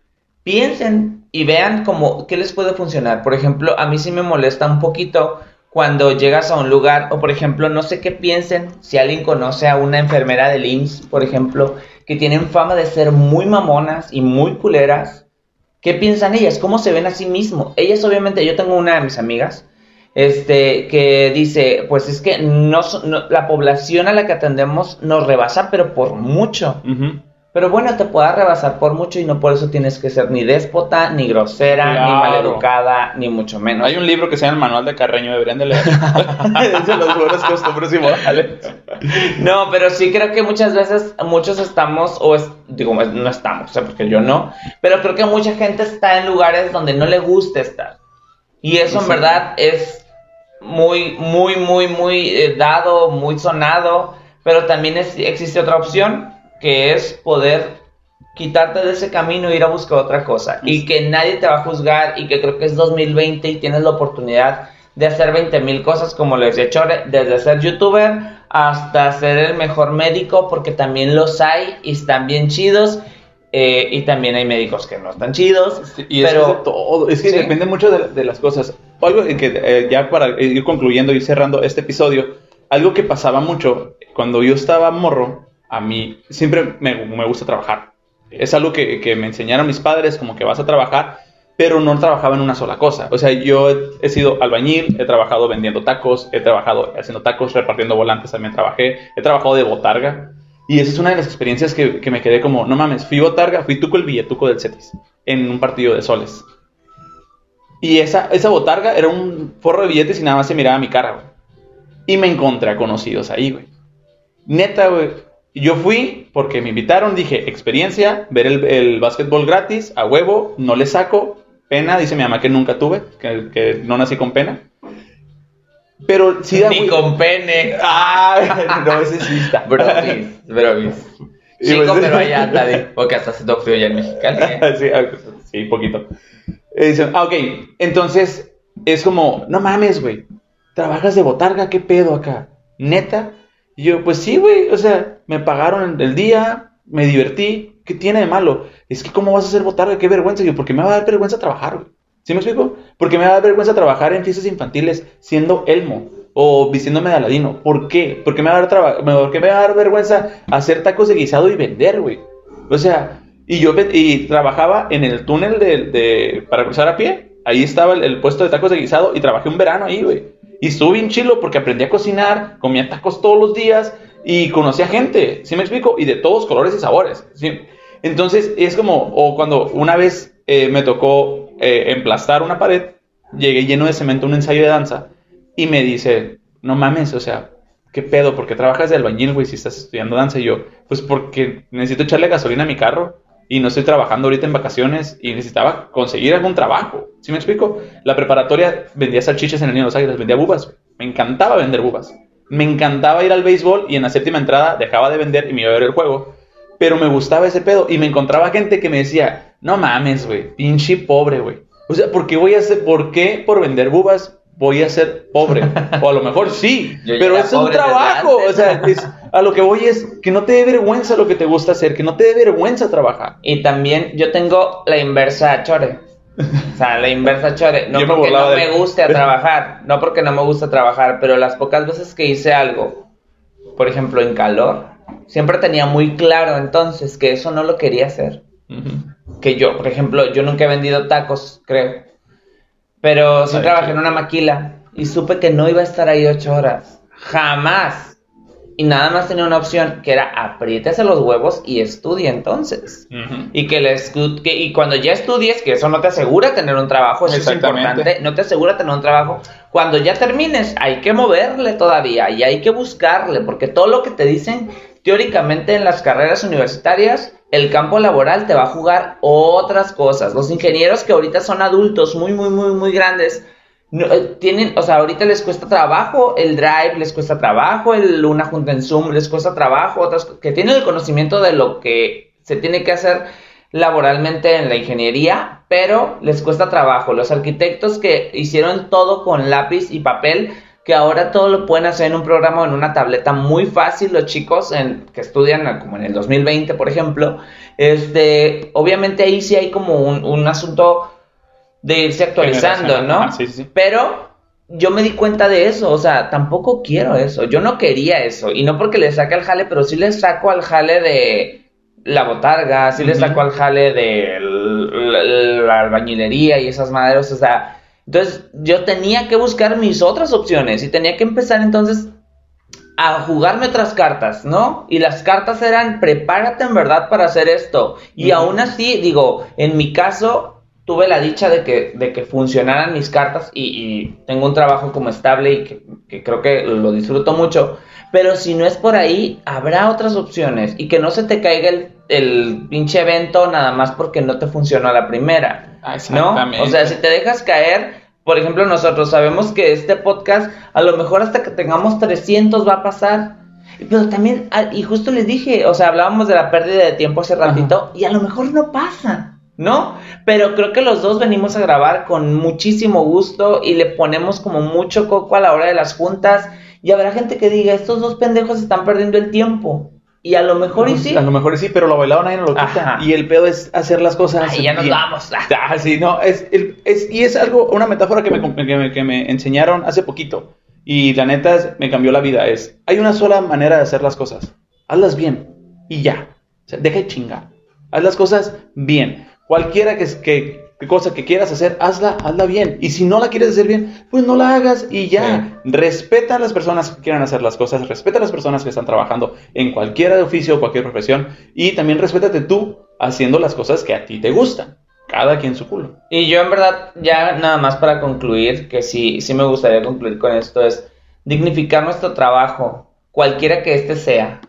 piensen y vean cómo, qué les puede funcionar. Por ejemplo, a mí sí me molesta un poquito cuando llegas a un lugar o por ejemplo, no sé qué piensen si alguien conoce a una enfermera del IMSS, por ejemplo, que tienen fama de ser muy mamonas y muy culeras ¿Qué piensan ellas? ¿Cómo se ven a sí mismos? Ellas obviamente, yo tengo una de mis amigas, este, que dice, pues es que no, la población a la que atendemos nos rebasa, pero por mucho. Pero bueno, te pueda rebasar por mucho y no por eso tienes que ser ni déspota, ni grosera, ni maleducada, ni mucho menos. Hay un libro que se llama El Manual de Carreño, deberían de leer. de los buenos costumbres y modales. No, pero sí creo que muchas veces muchos estamos, o es, digo, no estamos, o sea, porque yo no, pero creo que mucha gente está en lugares donde no le gusta estar. Y eso en verdad es muy, muy, muy, muy eh, dado, muy sonado, pero también existe otra opción que es poder quitarte de ese camino e ir a buscar otra cosa y que nadie te va a juzgar y que creo que es 2020 y tienes la oportunidad de hacer 20 mil cosas como les he Chore, desde ser youtuber hasta ser el mejor médico porque también los hay y están bien chidos eh, y también hay médicos que no están chidos. y pero es todo, es que depende mucho de, las cosas. Algo que eh, ya para ir concluyendo y cerrando este episodio, algo que pasaba mucho cuando yo estaba morro, a mí siempre me, gusta trabajar. Es algo que, me enseñaron mis padres, como que vas a trabajar, pero no trabajaba en una sola cosa. O sea, yo he, sido albañil, he trabajado vendiendo tacos, he trabajado haciendo tacos, repartiendo volantes, también trabajé, he trabajado de botarga. Y esa es una de las experiencias que, que me quedé como, no mames, fui botarga, fui tuco el billetuco del Cetis en un partido de soles. Y esa, esa botarga era un forro de billetes y nada más se miraba mi cara, güey. Y me encontré a conocidos ahí, güey. Neta, güey. Yo fui porque me invitaron, dije, experiencia, ver el, el básquetbol gratis, a huevo, no le saco. Pena, dice mi mamá que nunca tuve, que, que no nací con pena. Pero sí da Ni con pene. Ah, no, ese sí está. Bromis, bromis. Chico, pues, pero allá anda, porque hasta se frío ya en Mexicali. ¿eh? sí, sí, poquito. Eh, ah, ok, entonces es como, no mames, güey. ¿Trabajas de botarga? ¿Qué pedo acá? ¿Neta? Y yo, pues sí, güey. O sea, me pagaron el día, me divertí. ¿Qué tiene de malo? Es que, ¿cómo vas a ser botarga? Qué vergüenza. yo, porque me va a dar vergüenza trabajar, güey. ¿Sí me explico? Porque me va a dar vergüenza trabajar en fiestas infantiles siendo Elmo o vistiéndome de Aladino. ¿Por qué? Porque me va a dar, porque me va a dar vergüenza hacer tacos de guisado y vender, güey. O sea, y yo y trabajaba en el túnel de, para cruzar a pie. Ahí estaba el, puesto de tacos de guisado y trabajé un verano ahí, güey. Y estuve bien chilo porque aprendí a cocinar, comía tacos todos los días y conocía gente, ¿sí me explico? Y de todos colores y sabores, ¿sí? Entonces es como, o cuando una vez eh, me tocó eh, emplastar una pared, llegué lleno de cemento a un ensayo de danza y me dice, no mames, o sea, ¿qué pedo? ¿Por qué trabajas de albañil, güey, si estás estudiando danza? Y yo, pues porque necesito echarle gasolina a mi carro y no estoy trabajando ahorita en vacaciones y necesitaba conseguir algún trabajo. ¿Sí me explico? La preparatoria vendía salchichas en el Niño de los Águilas, vendía bubas. Me encantaba vender bubas. Me encantaba ir al béisbol y en la séptima entrada dejaba de vender y me iba a ver el juego. Pero me gustaba ese pedo y me encontraba gente que me decía, no mames, güey, pinche pobre, güey. O sea, ¿por qué voy a hacer, por qué por vender bubas voy a ser pobre. O a lo mejor sí, pero es un trabajo. O sea, a lo que voy es que no te dé vergüenza lo que te gusta hacer, que no te dé vergüenza trabajar. Y también yo tengo la inversa chore. O sea, la inversa chore. No porque no me guste a trabajar, no porque no me gusta trabajar, pero las pocas veces que hice algo, por ejemplo, en calor, siempre tenía muy claro entonces que eso no lo quería hacer. Que yo, por ejemplo, yo nunca he vendido tacos, creo. Pero sí trabajé en una maquila y supe que no iba a estar ahí ocho horas. Jamás. Y nada más tenía una opción que era apriétese los huevos y estudie entonces. Y que, les, que y cuando ya estudies, que eso no te asegura tener un trabajo, eso es importante, no te asegura tener un trabajo. Cuando ya termines, hay que moverle todavía y hay que buscarle, porque todo lo que te dicen teóricamente en las carreras universitarias el campo laboral te va a jugar otras cosas. Los ingenieros que ahorita son adultos muy, muy, muy, muy grandes, eh, tienen, o sea, ahorita les cuesta trabajo el drive, les cuesta trabajo el, una junta en Zoom, les cuesta trabajo, otras que tienen el conocimiento de lo que se tiene que hacer laboralmente en la ingeniería, pero les cuesta trabajo. Los arquitectos que hicieron todo con lápiz y papel, que ahora todo lo pueden hacer en un programa o en una tableta muy fácil los chicos en, que estudian como en el 2020 por ejemplo este obviamente ahí sí hay como un, asunto de irse actualizando no sí, sí. pero yo me di cuenta de eso o sea tampoco quiero eso yo no quería eso y no porque le saque al jale pero sí le saco al jale de la botarga sí le saco al jale de la albañilería y esas maderas o sea entonces yo tenía que buscar mis otras opciones y tenía que empezar entonces a jugarme otras cartas, ¿no? Y las cartas eran, prepárate en verdad para hacer esto. Y aún así, digo, en mi caso, tuve la dicha de que, de que funcionaran mis cartas y, tengo un trabajo como estable y que, creo que lo disfruto mucho. Pero si no es por ahí, habrá otras opciones y que no se te caiga el, el pinche evento nada más porque no te funcionó la primera. ¿no? O sea, si te dejas caer, Por ejemplo, nosotros sabemos que este podcast, a lo mejor hasta que tengamos 300 va a pasar. Pero también, ah, y justo les dije, o sea, hablábamos de la pérdida de tiempo hace ratito, y a lo mejor no pasa, ¿no? Pero creo que los dos venimos a grabar con muchísimo gusto y le ponemos como mucho coco a la hora de las juntas. Y habrá gente que diga, estos dos pendejos están perdiendo el tiempo. Y a lo mejor y sí. A lo mejor y sí, pero lo bailado nadie no lo quita. Y el pedo es hacer las cosas. Y ya nos vamos. Ah, sí, no, es, es, y es algo, una metáfora que me, que me, que me enseñaron hace poquito. Y la neta me cambió la vida. Es, hay una sola manera de hacer las cosas. Hazlas bien. Y ya. O sea, deja de chingar. Haz las cosas bien. Cualquiera que, que, cosa que quieras hacer, hazla, hazla bien. Y si no la quieres hacer bien, pues no la hagas y ya. Respeta a las personas que quieran hacer las cosas. Respeta a las personas que están trabajando en cualquiera de oficio o cualquier profesión. Y también respétate tú haciendo las cosas que a ti te gustan cada quien su culo. Y yo en verdad, ya nada más para concluir, que sí, sí me gustaría concluir con esto, es dignificar nuestro trabajo, cualquiera que este sea.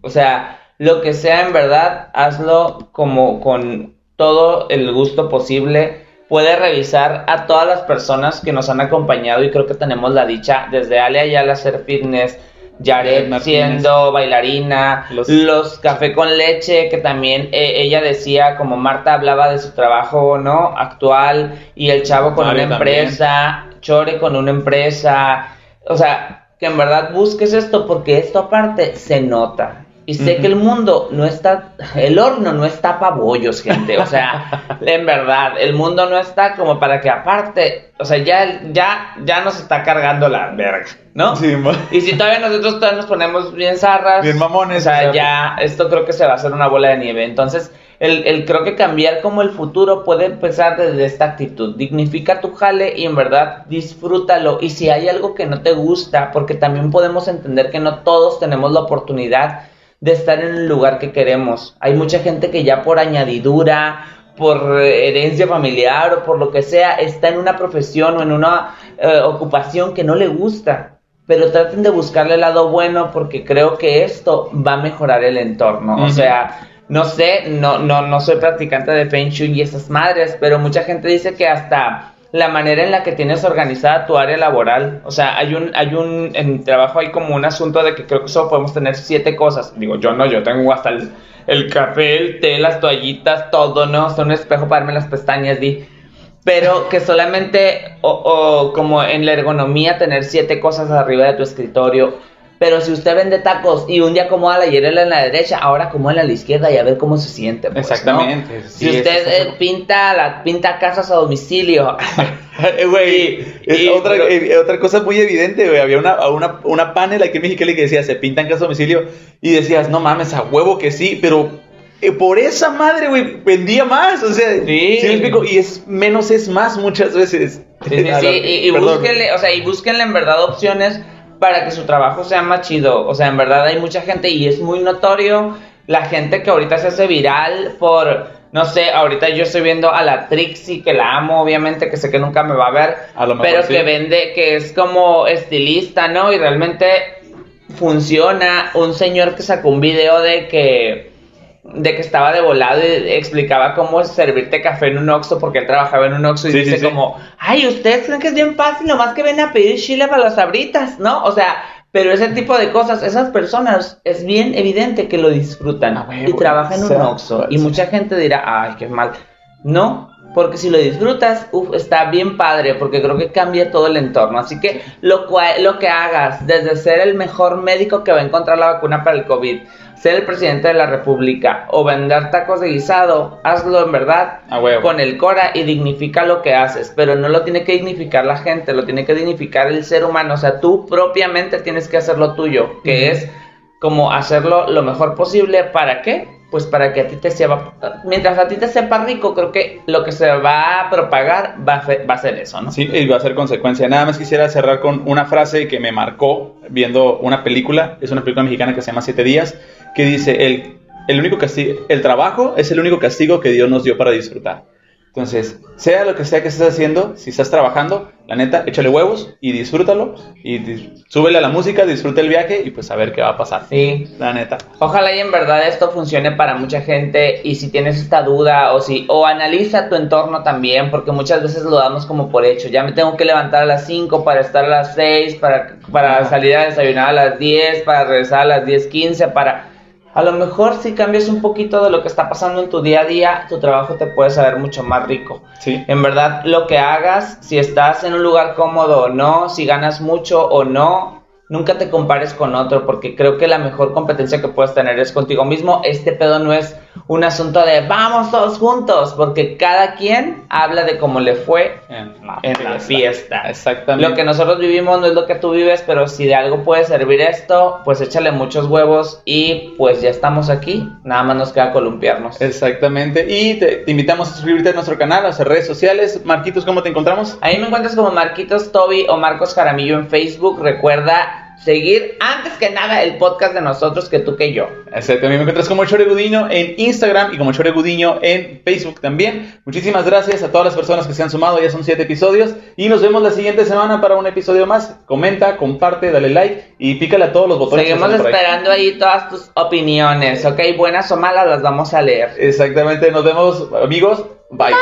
O sea, lo que sea en verdad, hazlo como con todo el gusto posible. Puede revisar a todas las personas que nos han acompañado y creo que tenemos la dicha desde Ale Ayala hacer fitness, Jared siendo bailarina, los... café con leche, que también eh, ella decía, como Marta hablaba de su trabajo, ¿no? Actual, y el chavo con una empresa, Chore con una empresa, o sea, que en verdad busques esto porque esto aparte se nota. Y sé que el mundo no está, el horno no está para bollos, gente. O sea, en verdad, el mundo no está como para que aparte, o sea, ya, ya, ya nos está cargando la verga, ¿no? Sí, y si todavía nosotros todavía nos ponemos bien zarras. Bien mamones. O sea, ya, esto creo que se va a hacer una bola de nieve. Entonces, el, el, creo que cambiar como el futuro puede empezar desde esta actitud. Dignifica tu jale y en verdad disfrútalo. Y si hay algo que no te gusta, porque también podemos entender que no todos tenemos la oportunidad de estar en el lugar que queremos. Hay mucha gente que ya por añadidura, por herencia familiar o por lo que sea, está en una profesión o en una eh, ocupación que no le gusta. Pero traten de buscarle el lado bueno porque creo que esto va a mejorar el entorno. O sea, no sé, no, no, no soy practicante de Feng Shui y esas madres, pero mucha gente dice que hasta la manera en la que tienes organizada tu área laboral. O sea, hay un, hay un, en trabajo hay como un asunto de que creo que solo podemos tener siete cosas. Digo, yo no, yo tengo hasta el, café, el té, las toallitas, todo, ¿no? Hasta un espejo para darme las pestañas, di. Pero que solamente, o, o como en la ergonomía, tener siete cosas arriba de tu escritorio pero si usted vende tacos y un día acomoda la hierela en la derecha, ahora acomoda en la izquierda y a ver cómo se siente. Pues, Exactamente. si usted eh, pinta la pinta casas a domicilio. Güey, otra, eh, otra cosa muy evidente, güey. Había una, una, una panel aquí en Mexicali que decía, se pintan casas a domicilio. Y decías, no mames, a huevo que sí, pero eh, por esa madre, güey, vendía más. O sea, sí. Y es menos es más muchas veces. Sí, sí, y, y búsquenle, o sea, y búsquenle en verdad opciones para que su trabajo sea más chido. O sea, en verdad hay mucha gente y es muy notorio la gente que ahorita se hace viral por, no sé, ahorita yo estoy viendo a la Trixie, que la amo, obviamente, que sé que nunca me va a ver, pero que vende, que es como estilista, ¿no? Y realmente funciona. Un señor que sacó un video de que de que estaba de volado y explicaba cómo servirte café en un Oxxo porque él trabajaba en un Oxxo y dice como, ay, ustedes creen que es bien fácil, nomás que ven a pedir chile para las abritas, ¿no? O sea, pero ese tipo de cosas, esas personas es bien evidente que lo disfrutan ah, y trabajan en un Oxxo y mucha gente dirá, ay, qué mal. No, porque si lo disfrutas, uf, está bien padre, porque creo que cambia todo el entorno. Así que lo, lo que hagas, desde ser el mejor médico que va a encontrar la vacuna para el COVID, ser el presidente de la república o vender tacos de guisado, hazlo en verdad con el Cora y dignifica lo que haces, pero no lo tiene que dignificar la gente, lo tiene que dignificar el ser humano, o sea, tú propiamente tienes que hacer lo tuyo, que es como hacerlo lo mejor posible, ¿para qué? Pues para que a ti te sepa, mientras a ti te sepa rico, creo que lo que se va a propagar va a, ser eso, ¿no? Sí, y va a ser consecuencia. Nada más quisiera cerrar con una frase que me marcó viendo una película, es una película mexicana que se llama Siete Días, que dice, el, el, único castigo, el trabajo es el único castigo que Dios nos dio para disfrutar. Entonces, sea lo que sea que estés haciendo, si estás trabajando, la neta, échale huevos y disfrútalo. Y di- súbele a la música, disfruta el viaje y pues a ver qué va a pasar. Sí. La neta. Ojalá y en verdad esto funcione para mucha gente y si tienes esta duda o si o analiza tu entorno también porque muchas veces lo damos como por hecho. Ya me tengo que levantar a las 5 para estar a las 6, para, para salir a desayunar a las 10, para regresar a las 10:15, para a lo mejor si cambias un poquito de lo que está pasando en tu día a día, tu trabajo te puede saber mucho más rico. Sí. En verdad, lo que hagas, si estás en un lugar cómodo o no, si ganas mucho o no, nunca te compares con otro, porque creo que la mejor competencia que puedes tener es contigo mismo. Este pedo no es un asunto de vamos todos juntos, porque cada quien habla de cómo le fue En en la fiesta. Exactamente. Lo que nosotros vivimos no es lo que tú vives, pero si de algo puede servir esto, pues échale muchos huevos y pues ya estamos aquí. Nada más nos queda columpiarnos. Exactamente. Y te, te invitamos a suscribirte a nuestro canal, a nuestras redes sociales. Marquitos, ¿cómo te encontramos? Ahí me encuentras como Marquitos Toby o Marcos Jaramillo en Facebook. Recuerda seguir antes que nada el podcast de nosotros que tú que yo. Exacto, mí me encuentras como Chore Gudiño en Instagram y como Chore Gudiño en Facebook también. Muchísimas gracias a todas las personas que se han sumado, ya son siete episodios. Y nos vemos la siguiente semana para un episodio más. Comenta, comparte, dale like y pícale a todos los botones. Seguimos por ahí. esperando ahí todas tus opiniones, ¿ok? Buenas o malas las vamos a leer. Exactamente, nos vemos amigos. Bye.